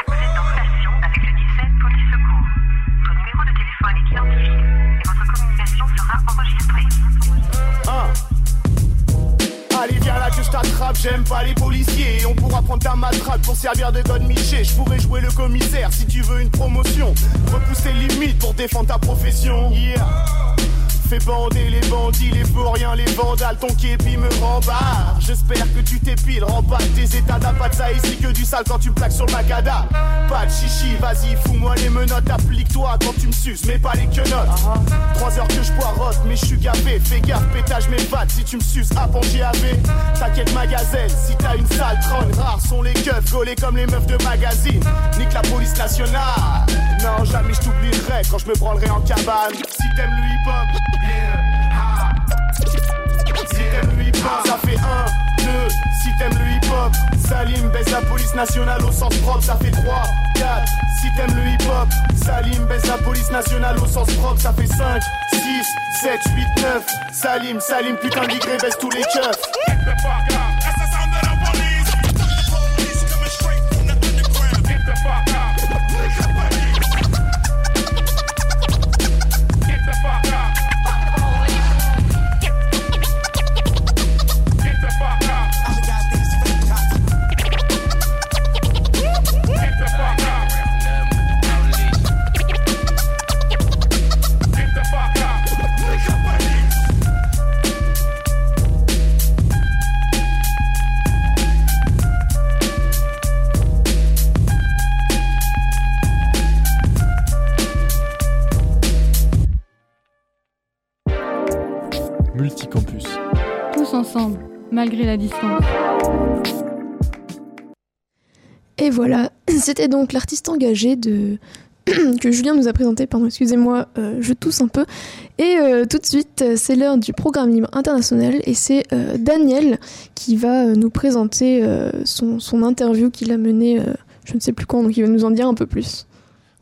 Viens là que je t'attrape, j'aime pas les policiers On pourra prendre ta matraque. Pour servir de God Miché Je pourrais jouer le commissaire si tu veux une promotion. Repousser les limites pour défendre ta profession. Yeah Fais bander les bandits, les rien, les vandales, ton képi me rembarre. J'espère que tu t'épiles, remballe tes états de ça ici que du sale quand tu me plaques sur le macada. Pas de chichi, vas-y, fous-moi les menottes, applique-toi quand tu me suces, mais pas les quenottes. Trois heures que je poirote, mais je suis gavé, fais gaffe, pétage mes pattes si tu me suces, à GAV. T'inquiète, magazine, si t'as une sale trône, rares sont les keufs, gaulés comme les meufs de magazine. Nique la police nationale, non, jamais je t'oublierai quand je me branlerai en cabane. Si t'aimes le hip-hop, si t'aimes le hip-hop, ça fait 1, 2. Si t'aimes le hip-hop, Salim baisse la police nationale au sens propre, ça fait 3, 4. Si t'aimes le hip-hop, Salim baisse la police nationale au sens propre, ça fait 5, 6, 7, 8, 9. Salim, Salim, putain d'igré, baisse tous les keufs. C'était donc l'artiste engagé de que Julien nous a présenté, pardon, excusez-moi, euh, je tousse un peu. Et euh, tout de suite, c'est l'heure du programme libre international et c'est euh, Daniel qui va nous présenter son, interview qu'il a menée, je ne sais plus quand, donc il va nous en dire un peu plus.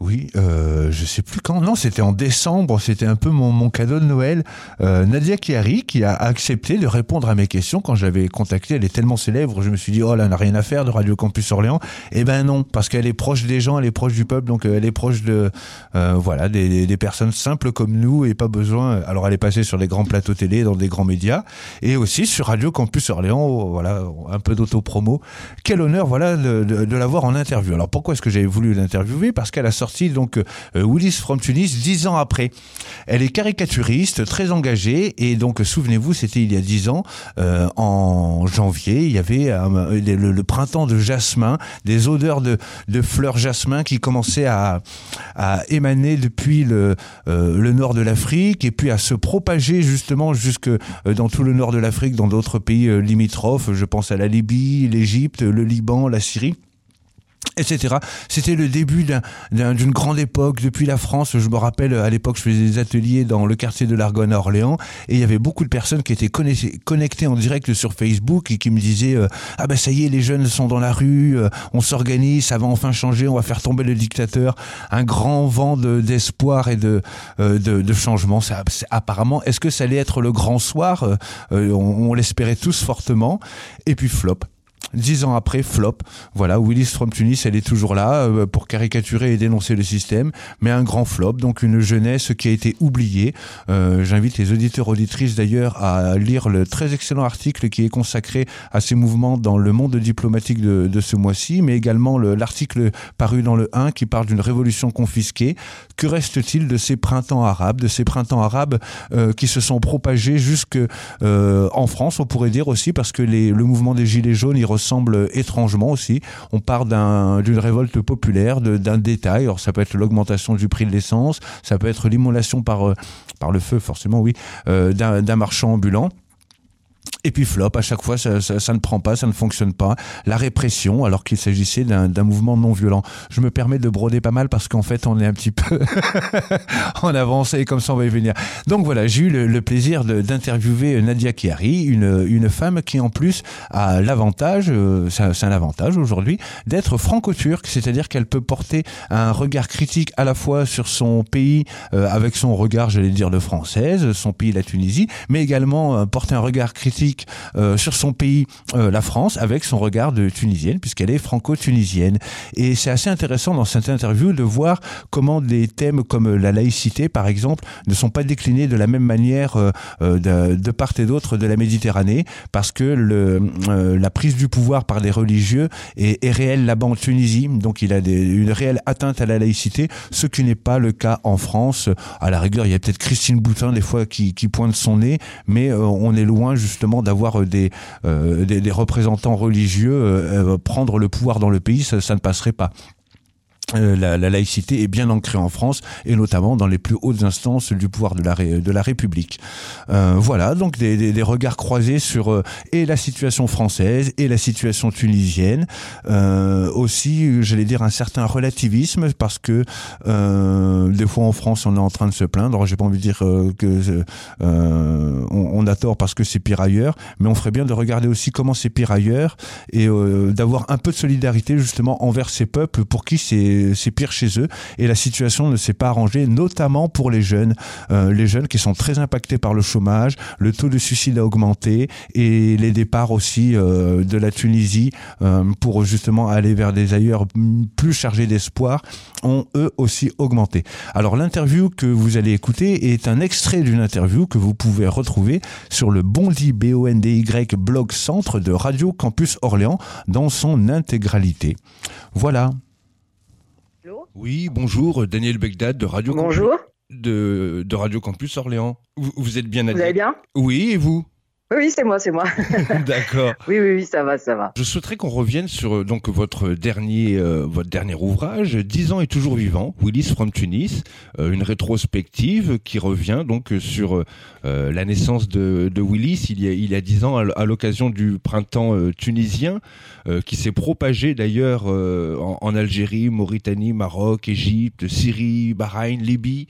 Oui, euh, je sais plus quand. Non, c'était en décembre. C'était un peu mon, mon cadeau de Noël. Euh, Nadia Chiari qui a accepté de répondre à mes questions quand je l'avais contactée. Elle est tellement célèbre, je me suis dit oh là, elle n'a rien à faire de Radio Campus Orléans. Eh ben non, parce qu'elle est proche des gens, elle est proche du peuple, donc euh, elle est proche de euh, voilà des, des- des personnes simples comme nous et pas besoin. Alors elle est passée sur les grands plateaux télé, dans des grands médias et aussi sur Radio Campus Orléans. oh, Voilà, un peu d'auto-promo. Quel honneur, voilà, de, de, de l'avoir en interview. Alors pourquoi est-ce que j'avais voulu l'interviewer? Parce qu'elle a sorti donc euh, Willis from Tunis dix ans après. Elle est caricaturiste, très engagée et donc souvenez-vous, c'était il y a dix ans, euh, en janvier, il y avait le, printemps de jasmin, des odeurs de, de fleurs jasmin qui commençaient à, émaner depuis le, euh, le nord de l'Afrique et puis à se propager justement jusque dans tout le nord de l'Afrique, dans d'autres pays limitrophes. Je pense à la Libye, l'Égypte, le Liban, la Syrie. Etc. C'était le début d'une grande époque. Depuis la France, je me rappelle, à l'époque, je faisais des ateliers dans le quartier de l'Argonne à Orléans, et il y avait beaucoup de personnes qui étaient connectées en direct sur Facebook et qui me disaient euh, ah ben ça y est, les jeunes sont dans la rue, euh, on s'organise, ça va enfin changer, on va faire tomber le dictateur. Un grand vent d'espoir et de, euh, changement. Apparemment, est-ce que ça allait être le grand soir? On l'espérait tous fortement. Et puis flop. Dix ans après, flop. Voilà, Willis from Tunis, elle est toujours là euh, pour caricaturer et dénoncer le système, mais un grand flop, donc une jeunesse qui a été oubliée. Euh, J'invite les auditeurs auditrices d'ailleurs à lire le très excellent article qui est consacré à ces mouvements dans le monde diplomatique de, de ce mois-ci, mais également l'article paru dans le 1 qui parle d'une révolution confisquée. Que reste-t-il de ces printemps arabes, de ces printemps arabes euh, qui se sont propagés jusque en France, on pourrait dire aussi, parce que les, le mouvement des Gilets jaunes, ressemble étrangement aussi. On part d'une révolte populaire, d'un détail. Alors ça peut être l'augmentation du prix de l'essence, ça peut être l'immolation par, euh, le feu, forcément, oui, euh, d'un marchand ambulant. Et puis flop, à chaque fois, ça, ne prend pas, ça ne fonctionne pas. La répression, alors qu'il s'agissait d'un mouvement non violent. Je me permets de broder pas mal parce qu'en fait, on est un petit peu en avance et comme ça, on va y venir. Donc voilà, j'ai eu le, plaisir d'interviewer Nadia Chiari, une, une femme qui en plus a l'avantage, euh, c'est un avantage aujourd'hui, d'être franco-turque, c'est-à-dire qu'elle peut porter un regard critique à la fois sur son pays, euh, avec son regard, j'allais dire, de française, son pays, la Tunisie, mais également euh, porter un regard critique euh, sur son pays, euh, la France, avec son regard de tunisienne, puisqu'elle est franco-tunisienne. Et c'est assez intéressant dans cette interview de voir comment des thèmes comme la laïcité, par exemple, ne sont pas déclinés de la même manière euh, de, part et d'autre de la Méditerranée, parce que la prise du pouvoir par des religieux est, réelle là-bas en Tunisie, donc il a une réelle atteinte à la laïcité, ce qui n'est pas le cas en France. À la rigueur, il y a peut-être Christine Boutin des fois qui pointe son nez, mais on est loin justement d'avoir euh, euh, des, représentants religieux euh, prendre le pouvoir dans le pays, ça ne passerait pas. Euh, la, la, laïcité est bien ancrée en France et notamment dans les plus hautes instances du pouvoir de la, République. Euh, voilà, donc des, des, regards croisés sur euh, et la situation française et la situation tunisienne. Aussi, j'allais dire un certain relativisme parce que des fois en France on est en train de se plaindre. J'ai pas envie de dire que on, on, a tort parce que c'est pire ailleurs, mais on ferait bien de regarder aussi comment c'est pire ailleurs et d'avoir un peu de solidarité justement envers ces peuples pour qui c'est c'est pire chez eux et la situation ne s'est pas arrangée, notamment pour les jeunes, euh, les jeunes qui sont très impactés par le chômage, le taux de suicide a augmenté et les départs aussi euh, de la Tunisie euh, pour justement aller vers des ailleurs plus chargés d'espoir ont eux aussi augmenté. Alors l'interview que vous allez écouter est un extrait d'une interview que vous pouvez retrouver sur le Bondi B-O-N-D-Y blog centre de Radio Campus Orléans dans son intégralité. Voilà. Oui, bonjour, Daniel Begdad de Radio Bonjour. Campus, de, de Radio Campus Orléans. Vous, vous êtes bien Vous allez bien? Oui, et vous? Oui, c'est moi, c'est moi. D'accord. Oui, oui, oui, ça va, ça va. Je souhaiterais qu'on revienne sur euh, donc votre dernier, euh, votre dernier ouvrage, 10 ans et toujours vivant, Willis from Tunis, euh, une rétrospective qui revient donc sur euh, la naissance de, de, Willis il y a il y a 10 ans à, l'occasion du printemps tunisien, qui s'est propagé d'ailleurs en, en, Algérie, Mauritanie, Maroc, Égypte, Syrie, Bahreïn, Libye,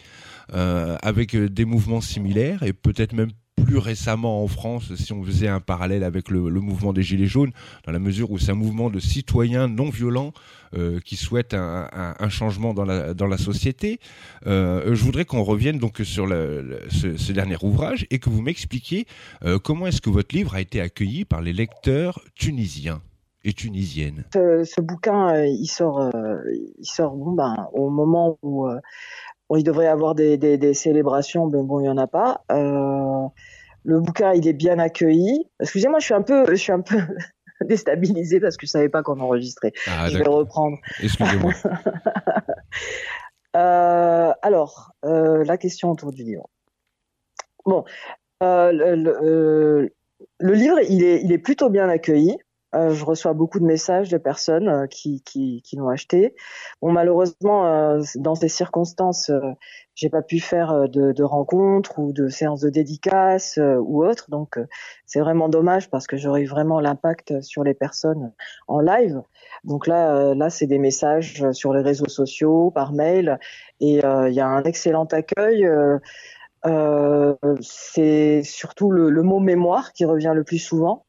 avec des mouvements similaires et peut-être même plus récemment en France, si on faisait un parallèle avec le, mouvement des Gilets jaunes, dans la mesure où c'est un mouvement de citoyens non violents euh, qui souhaitent un, changement dans la, société. Euh, je voudrais qu'on revienne donc sur ce, dernier ouvrage et que vous m'expliquiez euh, comment est-ce que votre livre a été accueilli par les lecteurs tunisiens et tunisiennes? Ce, ce bouquin, il sort, il sort bon, ben, au moment où Bon, il devrait y avoir des, des, des, célébrations, mais bon, il n'y en a pas. Euh, le bouquin, il est bien accueilli. Excusez-moi, je suis un peu, je suis un peu déstabilisée parce que je savais pas qu'on enregistrait. Ah, je vais reprendre. Excusez-moi. euh, alors, euh, la question autour du livre. Bon, euh, le, le, euh, le, livre, il est, il est plutôt bien accueilli. Euh, je reçois beaucoup de messages de personnes euh, qui, qui, qui l'ont acheté. Bon, malheureusement, euh, dans ces circonstances, j'ai pas pu faire de, de, rencontres ou de séances de dédicaces ou autres. Donc, c'est vraiment dommage parce que j'aurais vraiment l'impact sur les personnes en live. Donc là, là, c'est des messages sur les réseaux sociaux, par mail, et il y a un excellent accueil. Euh, c'est surtout le, le, mot mémoire qui revient le plus souvent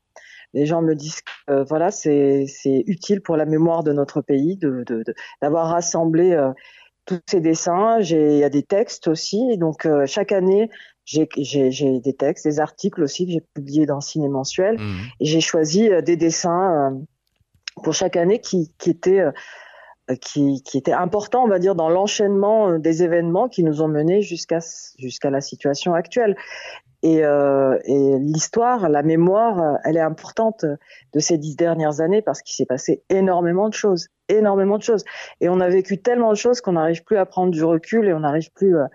les gens me disent que euh, voilà, c'est utile pour la mémoire de notre pays de d'avoir de, rassemblé euh, tous ces dessins. Il y a des textes aussi, donc euh, chaque année j'ai des textes, des articles aussi que j'ai publiés dans Ciné Mensuel, mmh. et j'ai choisi des dessins pour chaque année qui, qui étaient qui, qui était important, on va dire, dans l'enchaînement des événements qui nous ont menés jusqu'à jusqu'à la situation actuelle. Et, euh, et l'histoire, la mémoire, elle est importante de ces dix dernières années parce qu'il s'est passé énormément de choses, énormément de choses. Et on a vécu tellement de choses qu'on n'arrive plus à prendre du recul et on n'arrive plus euh,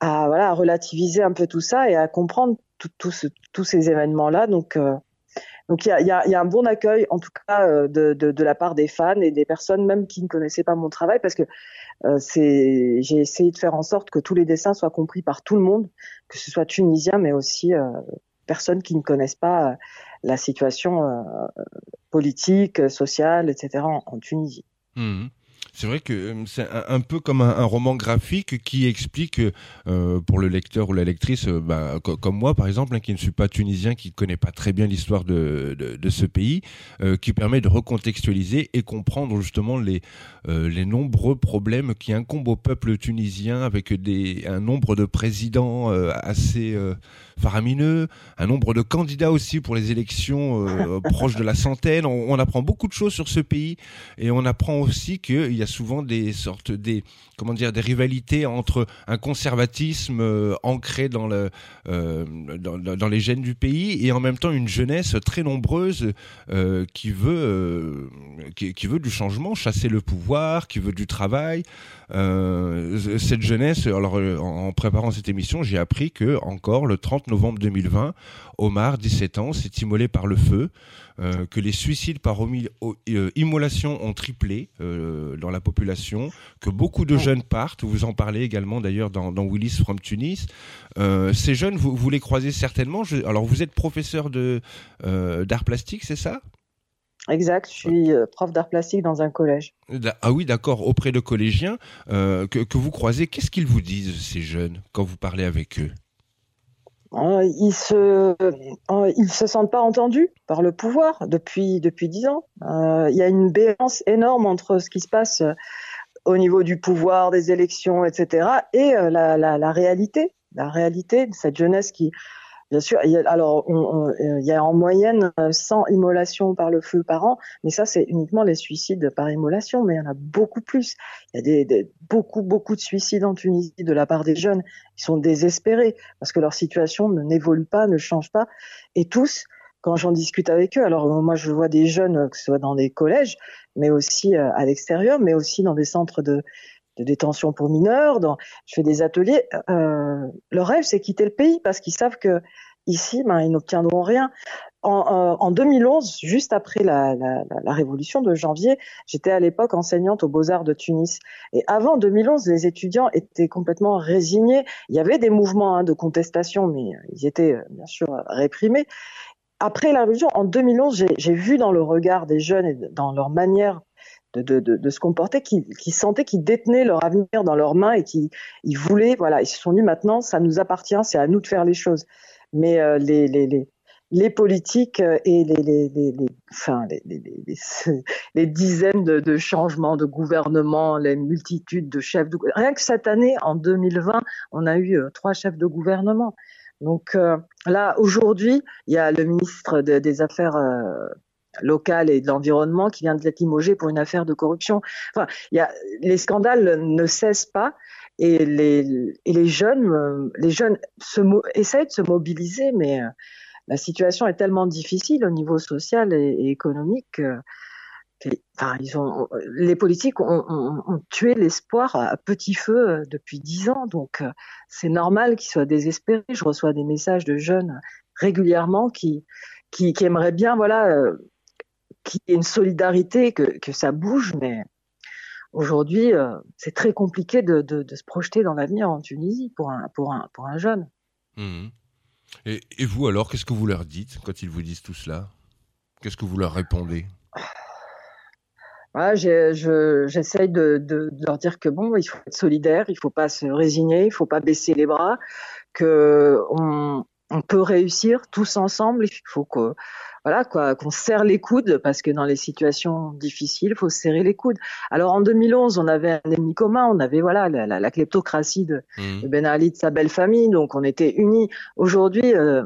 à, voilà, à relativiser un peu tout ça et à comprendre tous ces événements-là. Donc, euh, donc il y a, y, a, y a, un bon accueil, en tout cas, euh, de, de, de, la part des fans et des personnes même qui ne connaissaient pas mon travail, parce que euh, c'est, j'ai essayé de faire en sorte que tous les dessins soient compris par tout le monde, que ce soit tunisien, mais aussi euh, personnes qui ne connaissent pas euh, la situation politique, sociale, etc. en, Tunisie. Mmh. C'est vrai que euh, c'est un, peu comme un, roman graphique qui explique euh, pour le lecteur ou la lectrice, euh, bah, comme moi par exemple, hein, qui ne suis pas tunisien, qui ne connaît pas très bien l'histoire de, de, ce pays, qui permet de recontextualiser et comprendre justement les, les nombreux problèmes qui incombent au peuple tunisien avec des, un nombre de présidents assez faramineux, un nombre de candidats aussi pour les élections euh, proches de la centaine. On, on, apprend beaucoup de choses sur ce pays et on apprend aussi qu'il y a souvent des sortes des comment dire des rivalités entre un conservatisme euh, ancré dans le euh, dans, dans, les gènes du pays et en même temps une jeunesse très nombreuse euh, qui veut euh, qui, qui, veut du changement, chasser le pouvoir, qui veut du travail. Euh, cette jeunesse, alors en préparant cette émission, j'ai appris que encore le 30 novembre 2020, Omar, 17 ans, s'est immolé par le feu. Euh, que les suicides par euh, immolation ont triplé euh, dans la population, que beaucoup de jeunes partent. Vous en parlez également d'ailleurs dans, dans, Willis from Tunis. ces jeunes, vous, vous, les croisez certainement. Je, alors, vous êtes professeur de d'art plastique, c'est ça? Exact, je suis prof d'art plastique dans un collège. Ah oui, d'accord, auprès de collégiens que, que vous croisez, qu'est-ce qu'ils vous disent, ces jeunes, quand vous parlez avec eux? Euh, ils se euh, ils se sentent pas entendus par le pouvoir depuis depuis dix ans. Euh, il y a une béance énorme entre ce qui se passe au niveau du pouvoir, des élections, etc., et la, la, la réalité, la réalité de cette jeunesse qui Bien sûr, il y a, alors euh, il y a en moyenne 100 euh, immolations par le feu par an, mais ça c'est uniquement les suicides par immolation, mais il y en a beaucoup plus. Il y a des, des, beaucoup beaucoup de suicides en Tunisie de la part des jeunes. Ils sont désespérés parce que leur situation n'évolue pas, ne change pas, et tous quand j'en discute avec eux, alors moi je vois des jeunes, que ce soit dans des collèges, mais aussi euh, à l'extérieur, mais aussi dans des centres de, de détention pour mineurs, je fais des ateliers. Euh, leur rêve, c'est quitter le pays parce qu'ils savent que ici, ben, ils n'obtiendront rien. En, en, 2011, juste après la, révolution de janvier, j'étais à l'époque enseignante aux Beaux-Arts de Tunis. Et avant 2011, les étudiants étaient complètement résignés. Il y avait des mouvements hein, de contestation, mais ils étaient euh, bien sûr réprimés. Après la révolution, en 2011, j'ai vu dans le regard des jeunes et dans leur manière de, de, de, se comporter, qui, qui sentaient qu'ils détenaient leur avenir dans leurs mains et qui ils voulaient, voilà, ils se sont dit maintenant, ça nous appartient, c'est à nous de faire les choses. Mais euh, les, les, les, les, politiques euh, et les, les, les, les enfin, les, dizaines de, de, changements de gouvernement, les multitudes de chefs de rien que cette année, en 2020, on a eu euh, trois chefs de gouvernement. Donc là, aujourd'hui, il y a le ministre des Affaires local et de l'environnement qui vient d'être limogé pour une affaire de corruption. Enfin, y a, les scandales ne cessent pas et les, et les jeunes, les jeunes se, essayent de se mobiliser, mais euh, la situation est tellement difficile au niveau social et, économique que, enfin, ils ont, les politiques ont, ont, ont tué l'espoir à petit feu euh, depuis dix ans, donc euh, c'est normal qu'ils soient désespérés. Je reçois des messages de jeunes régulièrement qui, qui, qui aimeraient bien, voilà, qu'il y ait une solidarité, que, que ça bouge, mais aujourd'hui, euh, c'est très compliqué de, de, de, se projeter dans l'avenir en Tunisie pour un, pour un, pour un jeune. Mmh. Et, et, vous alors, qu'est-ce que vous leur dites quand ils vous disent tout cela? Qu'est-ce que vous leur répondez? Voilà, j'essaye de, de, de, leur dire que bon, il faut être solidaire, il faut pas se résigner, il faut pas baisser les bras, que on, on peut réussir tous ensemble. Il faut que voilà quoi, qu'on serre les coudes parce que dans les situations difficiles, il faut serrer les coudes. Alors en 2011, on avait un ennemi commun, on avait voilà la, la, la kleptocratie de, mmh. de, Ben Ali de sa belle famille, donc on était unis. Aujourd'hui, euh,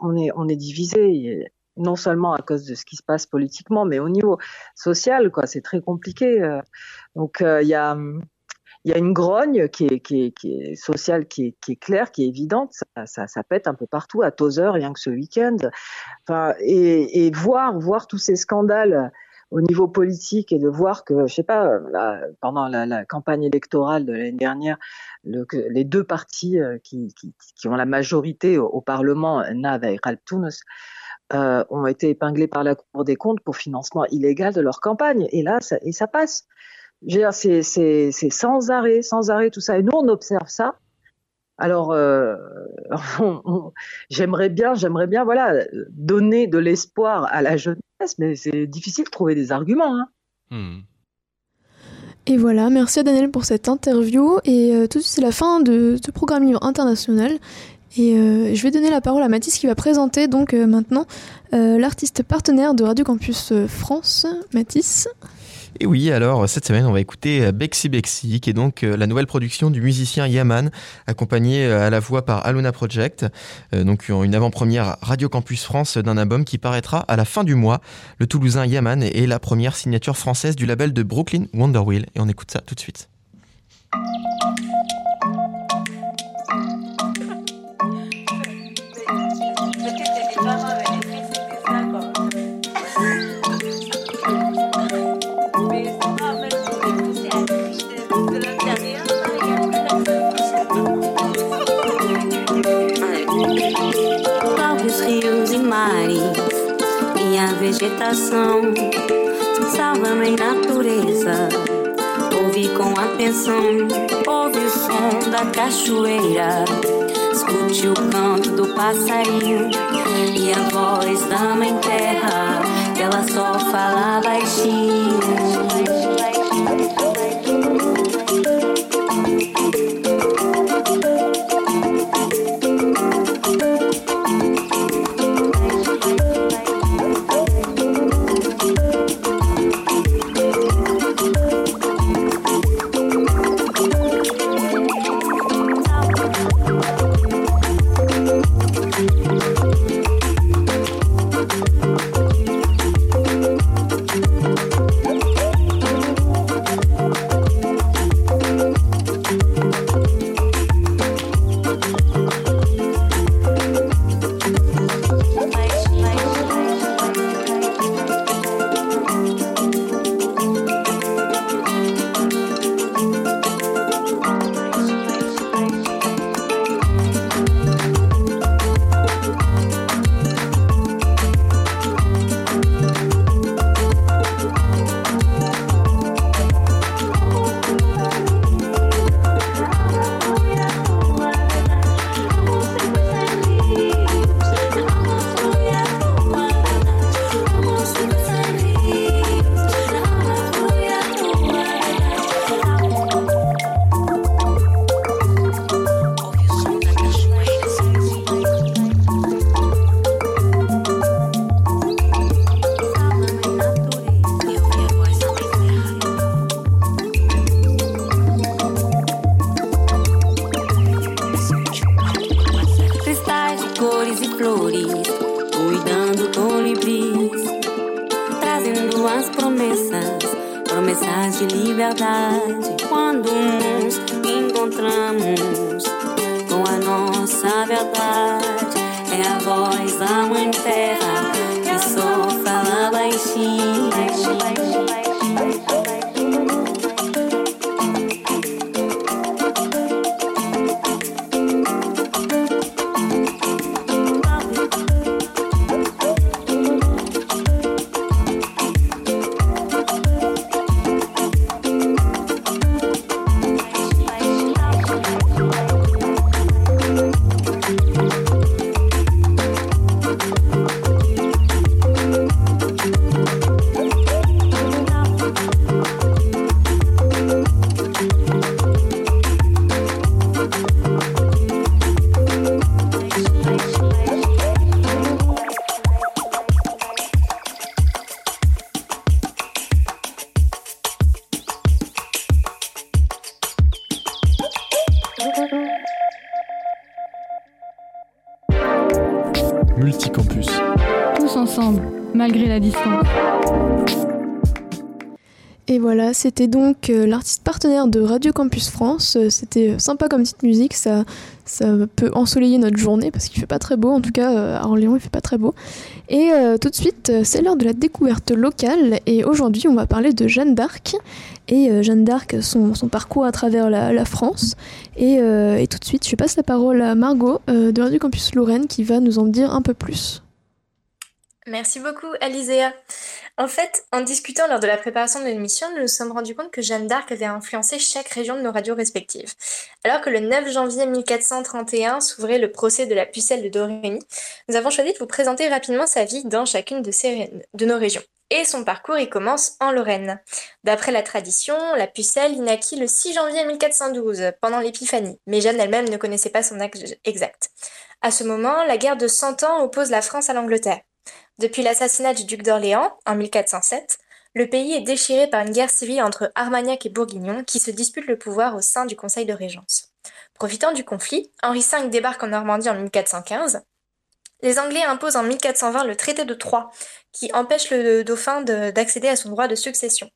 on est on est divisé non seulement à cause de ce qui se passe politiquement, mais au niveau social, quoi. C'est très compliqué. Euh. Donc euh, il y a il y a une grogne qui est, sociale, qui est, claire, qui est évidente. Ça, pète un peu partout, à Tozer, rien que ce week-end. Enfin, et, voir, tous ces scandales au niveau politique et de voir que, je sais pas, pendant la, campagne électorale de l'année dernière, le, les deux partis qui, qui, ont la majorité au, Parlement, NAV et Ralph euh, ont été épinglés par la Cour des comptes pour financement illégal de leur campagne. Et là, et ça passe. C'est, c'est, c'est sans arrêt, sans arrêt tout ça. Et nous, on observe ça. Alors, euh, j'aimerais bien, j'aimerais bien, voilà, donner de l'espoir à la jeunesse, mais c'est difficile de trouver des arguments. Hein. Hmm. Et voilà, merci à Daniel pour cette interview. Et euh, tout de suite, c'est la fin de ce programme livre international. Et euh, je vais donner la parole à Mathis qui va présenter donc euh, maintenant euh, l'artiste partenaire de Radio Campus France, Mathis. Et oui, alors cette semaine, on va écouter Bexy Bexy, qui est donc la nouvelle production du musicien Yaman, accompagné à la voix par Aluna Project. Donc une avant-première Radio Campus France d'un album qui paraîtra à la fin du mois. Le Toulousain Yaman est la première signature française du label de Brooklyn Wonderwheel. Et on écoute ça tout de suite. Vegetação. Salva-me natureza. Ouve com atenção, ouve o som da cachoeira. Escute o canto do passarinho e a voz da mãe terra, ela só fala baixinho. Malgré la. Et voilà, c'était donc euh, l'artiste partenaire de Radio Campus France. Euh, C'était euh, sympa comme petite musique, ça, peut ensoleiller notre journée parce qu'il fait pas très beau, en tout cas à Orléans il fait pas très beau. Et tout de suite, c'est l'heure de la découverte locale et aujourd'hui on va parler de Jeanne d'Arc et Jeanne d'Arc, son, parcours à travers la, France. Et, tout de suite, je passe la parole à Margot de Radio Campus Lorraine qui va nous en dire un peu plus. Merci beaucoup, Alizéa. En fait, en discutant lors de la préparation de l'émission, nous nous sommes rendus compte que Jeanne d'Arc avait influencé chaque région de nos radios respectives. Alors que le 9 janvier 1431 s'ouvrait le procès de la pucelle de Dorémy, nous avons choisi de vous présenter rapidement sa vie dans chacune de, nos régions. Et son parcours y commence en Lorraine. D'après la tradition, la pucelle y naquit le 6 janvier 1412, pendant l'épiphanie, mais Jeanne elle-même ne connaissait pas son âge exact. À ce moment, la guerre de Cent Ans oppose la France à l'Angleterre. Depuis l'assassinat du duc d'Orléans en 1407, le pays est déchiré par une guerre civile entre Armagnac et Bourguignon qui se disputent le pouvoir au sein du Conseil de Régence. Profitant du conflit, Henri V débarque en Normandie en 1415. Les Anglais imposent en 1420 le traité de Troyes, qui empêche le dauphin d'accéder à son droit de succession.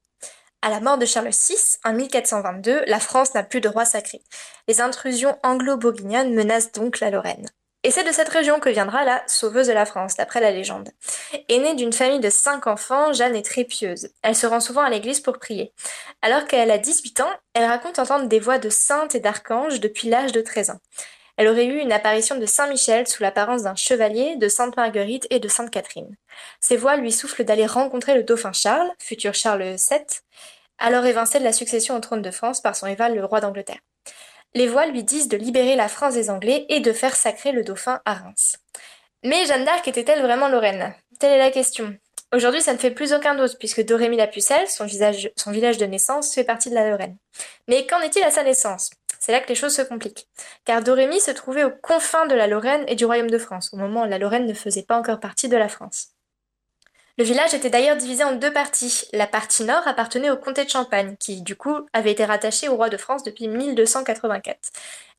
À la mort de Charles VI, en 1422, la France n'a plus de roi sacré. Les intrusions anglo-bourguignonnes menacent donc la Lorraine. Et c'est de cette région que viendra la sauveuse de la France, d'après la légende. Aînée d'une famille de cinq enfants, Jeanne est très pieuse. Elle se rend souvent à l'église pour prier. Alors qu'elle a 18 ans, elle raconte entendre des voix de saintes et d'archanges depuis l'âge de 13 ans. Elle aurait eu une apparition de Saint Michel sous l'apparence d'un chevalier, de Sainte Marguerite et de Sainte Catherine. Ces voix lui soufflent d'aller rencontrer le dauphin Charles, futur Charles VII, alors évincé de la succession au trône de France par son rival le roi d'Angleterre. Les voix lui disent de libérer la France des Anglais et de faire sacrer le dauphin à Reims. Mais Jeanne d'Arc était-elle vraiment Lorraine? Telle est la question. Aujourd'hui, ça ne fait plus aucun doute, puisque Dorémy la Pucelle, son, son village de naissance, fait partie de la Lorraine. Mais qu'en est-il à sa naissance? C'est là que les choses se compliquent. Car Dorémy se trouvait aux confins de la Lorraine et du Royaume de France, au moment où la Lorraine ne faisait pas encore partie de la France. Le village était d'ailleurs divisé en deux parties. La partie nord appartenait au comté de Champagne, qui, du coup, avait été rattaché au roi de France depuis 1284.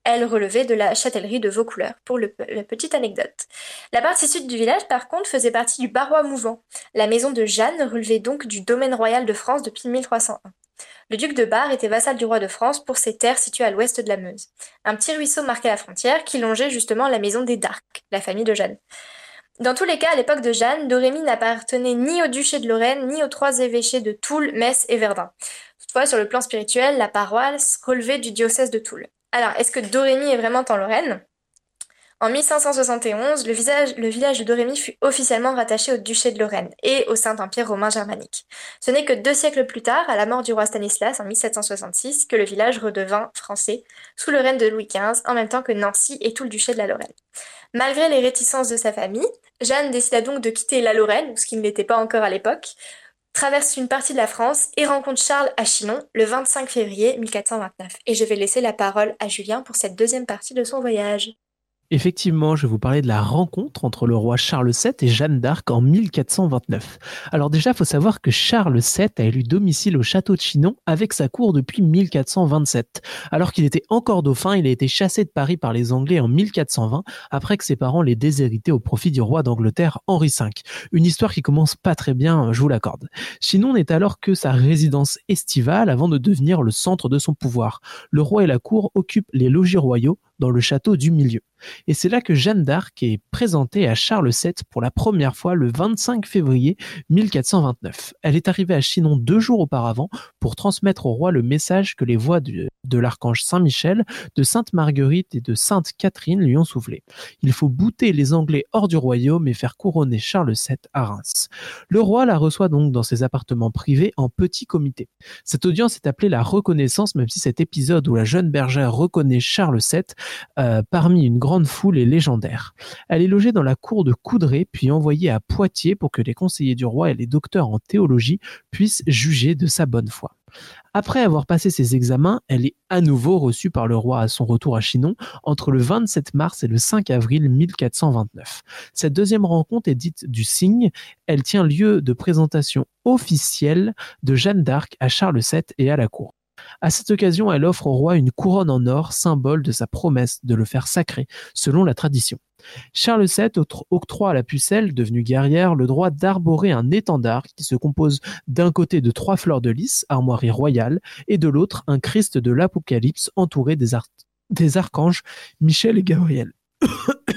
Elle relevait de la châtellerie de Vaucouleurs, pour la petite anecdote. La partie sud du village, par contre, faisait partie du Barrois mouvant. La maison de Jeanne relevait donc du domaine royal de France depuis 1301. Le duc de Bar était vassal du roi de France pour ses terres situées à l'ouest de la Meuse. Un petit ruisseau marquait la frontière qui longeait justement la maison des Darc, la famille de Jeanne. Dans tous les cas, à l'époque de Jeanne, Dorémy n'appartenait ni au duché de Lorraine, ni aux trois évêchés de Toul, Metz et Verdun. Toutefois, sur le plan spirituel, la paroisse relevait du diocèse de Toul. Alors, est-ce que Dorémy est vraiment en Lorraine? En 1571, le, village de Dorémy fut officiellement rattaché au duché de Lorraine et au Saint-Empire romain germanique. Ce n'est que deux siècles plus tard, à la mort du roi Stanislas en 1766, que le village redevint français, sous le règne de Louis XV, en même temps que Nancy et tout le duché de la Lorraine. Malgré les réticences de sa famille, Jeanne décida donc de quitter la Lorraine, ce qui ne l'était pas encore à l'époque, traverse une partie de la France et rencontre Charles à Chinon le 25 février 1429. Et je vais laisser la parole à Julien pour cette deuxième partie de son voyage. Effectivement, je vais vous parler de la rencontre entre le roi Charles VII et Jeanne d'Arc en 1429. Alors déjà, il faut savoir que Charles VII a élu domicile au château de Chinon avec sa cour depuis 1427. Alors qu'il était encore dauphin, il a été chassé de Paris par les Anglais en 1420 après que ses parents l'aient déshérité au profit du roi d'Angleterre Henri V. Une histoire qui commence pas très bien, je vous l'accorde. Chinon n'est alors que sa résidence estivale avant de devenir le centre de son pouvoir. Le roi et la cour occupent les logis royaux dans le château du milieu. Et c'est là que Jeanne d'Arc est présentée à Charles VII pour la première fois le 25 février 1429. Elle est arrivée à Chinon deux jours auparavant pour transmettre au roi le message que les voix de, l'archange Saint-Michel, de Sainte Marguerite et de Sainte Catherine lui ont soufflé. Il faut bouter les Anglais hors du royaume et faire couronner Charles VII à Reims. Le roi la reçoit donc dans ses appartements privés en petit comité. Cette audience est appelée la reconnaissance, même si cet épisode où la jeune bergère reconnaît Charles VII euh, parmi une grande foule est légendaire. Elle est logée dans la cour de Coudray, puis envoyée à Poitiers pour que les conseillers du roi et les docteurs en théologie puissent juger de sa bonne foi. Après avoir passé ses examens, elle est à nouveau reçue par le roi à son retour à Chinon entre le 27 mars et le 5 avril 1429. Cette deuxième rencontre est dite du cygne. Elle tient lieu de présentation officielle de Jeanne d'Arc à Charles VII et à la cour. À cette occasion, elle offre au roi une couronne en or, symbole de sa promesse de le faire sacré, selon la tradition. Charles VII octroie à la pucelle, devenue guerrière, le droit d'arborer un étendard qui se compose d'un côté de trois fleurs de lys, armoirie royale, et de l'autre un Christ de l'Apocalypse entouré des archanges Michel et Gabriel.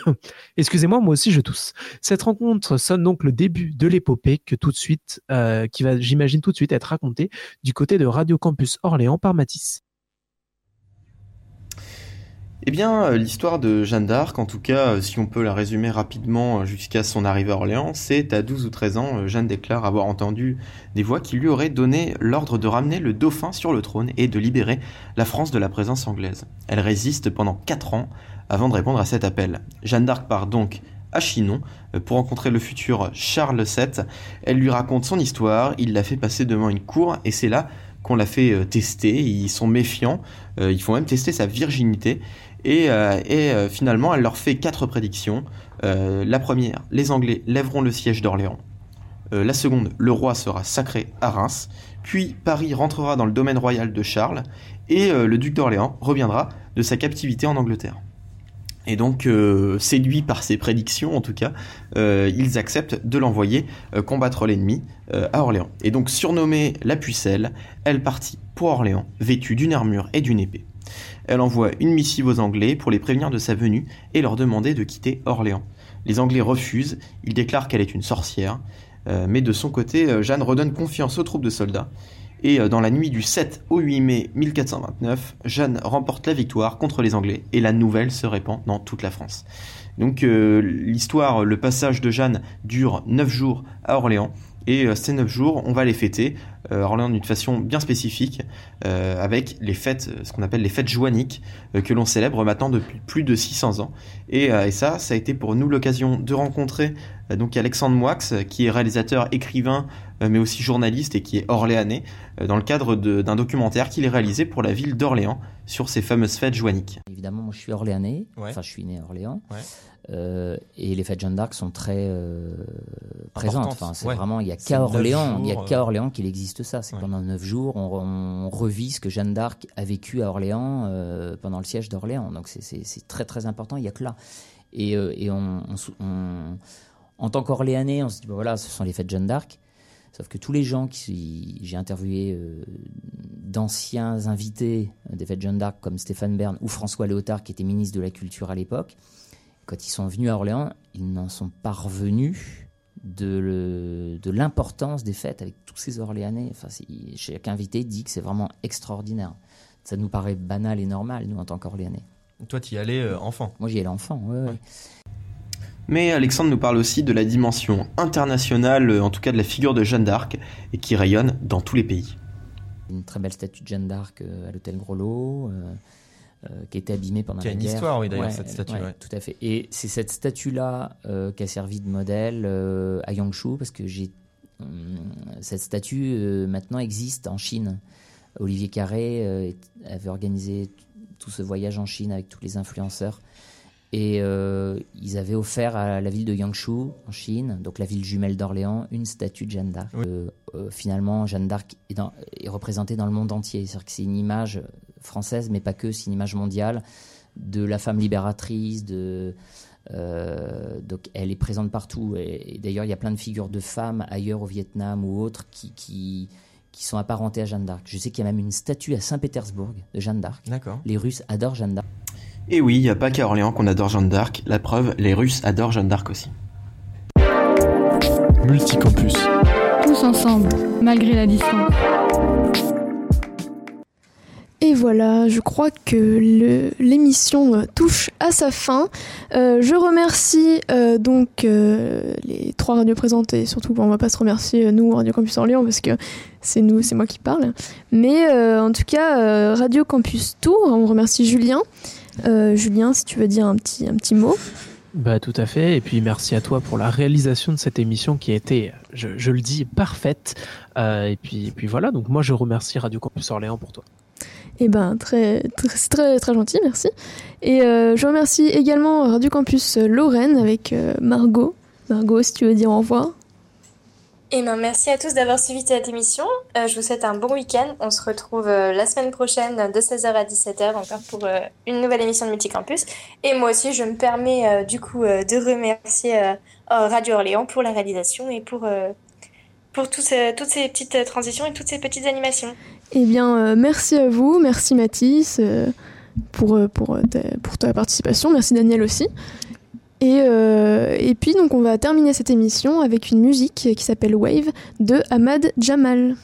Excusez-moi, moi aussi je tousse. Cette rencontre sonne donc le début de l'épopée que tout de suite, euh, qui va, j'imagine tout de suite être racontée du côté de Radio Campus Orléans par Matisse. Eh bien, euh, l'histoire de Jeanne d'Arc, en tout cas, euh, si on peut la résumer rapidement jusqu'à son arrivée à Orléans, c'est à 12 ou 13 ans, Jeanne déclare avoir entendu des voix qui lui auraient donné l'ordre de ramener le dauphin sur le trône et de libérer la France de la présence anglaise. Elle résiste pendant 4 ans avant de répondre à cet appel. Jeanne d'Arc part donc à Chinon euh, pour rencontrer le futur Charles VII. Elle lui raconte son histoire, il la fait passer devant une cour et c'est là qu'on l'a fait euh, tester. Ils sont méfiants, euh, ils font même tester sa virginité et, finalement elle leur fait quatre prédictions. la première, les Anglais lèveront le siège d'Orléans. la seconde, le roi sera sacré à Reims. Puis Paris rentrera dans le domaine royal de Charles et le duc d'Orléans reviendra de sa captivité en Angleterre. Et donc, euh, séduits par ces prédictions, en tout cas, euh, ils acceptent de l'envoyer euh, combattre l'ennemi à Orléans. Et donc, surnommée la Pucelle, elle partit pour Orléans, vêtue d'une armure et d'une épée. Elle envoie une missive aux Anglais pour les prévenir de sa venue et leur demander de quitter Orléans. Les Anglais refusent, ils déclarent qu'elle est une sorcière, mais de son côté, Jeanne redonne confiance aux troupes de soldats et euh, dans la nuit du 7 au 8 mai 1429, Jeanne remporte la victoire contre les Anglais et la nouvelle se répand dans toute la France. Donc euh, l'histoire, le passage de Jeanne dure 9 jours à Orléans et euh, ces 9 jours, on va les fêter à Orléans d'une façon bien spécifique avec les fêtes, ce qu'on appelle les fêtes joanniques que l'on célèbre maintenant depuis plus de 600 ans. Et, et, ça, ça a été pour nous l'occasion de rencontrer donc Alexandre Moix qui est réalisateur, écrivain, euh, mais aussi journaliste et qui est orléanais, euh, dans le cadre d'un documentaire qu'il a réalisé pour la ville d'Orléans sur ces fameuses fêtes joanniques. Évidemment, moi je suis orléanais, enfin je suis né à Orléans. Euh, et les fêtes Jeanne d'Arc sont très présentes. Enfin, c'est vraiment, il n'y a qu'à Orléans, il y a qu'à Orléans qu'il existe ça. C'est pendant neuf jours, on, revit ce que Jeanne d'Arc a vécu à Orléans pendant le siège d'Orléans. Donc c'est très très important. Il n'y a que là. Et, et on, en tant qu'Orléanais, on se dit, bah voilà, ce sont les fêtes Jeanne d'Arc. Sauf que tous les gens qui j'ai interviewé euh, d'anciens invités des fêtes Jeanne d'Arc comme Stéphane Bern ou François Léotard qui était ministre de la Culture à l'époque, quand ils sont venus à Orléans, ils n'en sont pas revenus de, de l'importance des fêtes avec tous ces Orléanais. Enfin, chaque invité dit que c'est vraiment extraordinaire. Ça nous paraît banal et normal, nous, en tant qu'Orléanais. Toi, tu y allais euh, enfant Moi, j'y allais enfant, oui. Ouais. Mais Alexandre nous parle aussi de la dimension internationale, en tout cas de la figure de Jeanne d'Arc, et qui rayonne dans tous les pays. Une très belle statue de Jeanne d'Arc euh, à l'hôtel Groslo, euh, euh, qui a été abîmée pendant la guerre. Qui a une histoire, oui, d'ailleurs, cette statue. Tout à fait. Et c'est cette stavue-là qui a servi de modèle à Yangshu, parce que j'ai cette statue maintenant existe en Chine. Olivier Carré avait organisé tout ce voyage en Chine avec tous les influenceurs. Et euh, ils avaient offert à la ville de Yangshu, en Chine, donc la ville jumelle d'Orléans, une statue de Jeanne d'Arc. Euh, euh, finalement, Jeanne d'Arc est, est, représentée dans le monde entier. C'est-à-dire que c'est une image française, mais pas que, c'est une image mondiale de la femme libératrice, de, donc elle est présente partout. Et, d'ailleurs, il y a plein de figures de femmes ailleurs au Vietnam ou autres qui, qui, qui sont apparentées à Jeanne d'Arc. Je sais qu'il y a même une statue à Saint-Pétersbourg de Jeanne d'Arc. D'accord. Les Russes adorent Jeanne d'Arc. Et oui, il n'y a pas qu'à Orléans qu'on adore Jeanne d'Arc. La preuve, les Russes adorent Jeanne d'Arc aussi. Multicampus. Tous ensemble, malgré la distance. Et voilà, je crois que l'émission touche à sa fin. Euh, je remercie euh, donc euh, les trois radios présentées, surtout bon, on va pas se remercier nous Radio Campus Orléans parce que c'est nous, c'est moi qui parle. Mais en tout cas Radio Campus Tour, on remercie Julien. Euh, Julien, si tu veux dire un petit, un petit mot. Bah, tout à fait. Et puis merci à toi pour la réalisation de cette émission qui a été, je, le dis, parfaite. Euh, et, puis, et puis voilà, donc moi je remercie Radio Campus Orléans pour toi. Eh ben, très, très, très, très gentil, merci. Et euh, je remercie également Radio Campus Lorraine avec Margot. Margot, si tu veux dire au revoir. Et ben, merci à tous d'avoir suivi cette émission. je vous souhaite un bon week-end. On se retrouve la semaine prochaine de 16h à 17h encore pour une nouvelle émission de Multicampus. Et moi aussi, je me permets du coup de remercier Radio Orléans pour la réalisation et pour, pour toutes ces petites transitions et toutes ces petites animations. Eh bien, merci à vous. Merci Mathis pour, pour ta participation. Merci Daniel aussi. Et, euh, et, puis donc on va terminer cette émission avec une musique qui s'appelle Wave de Ahmad Jamal.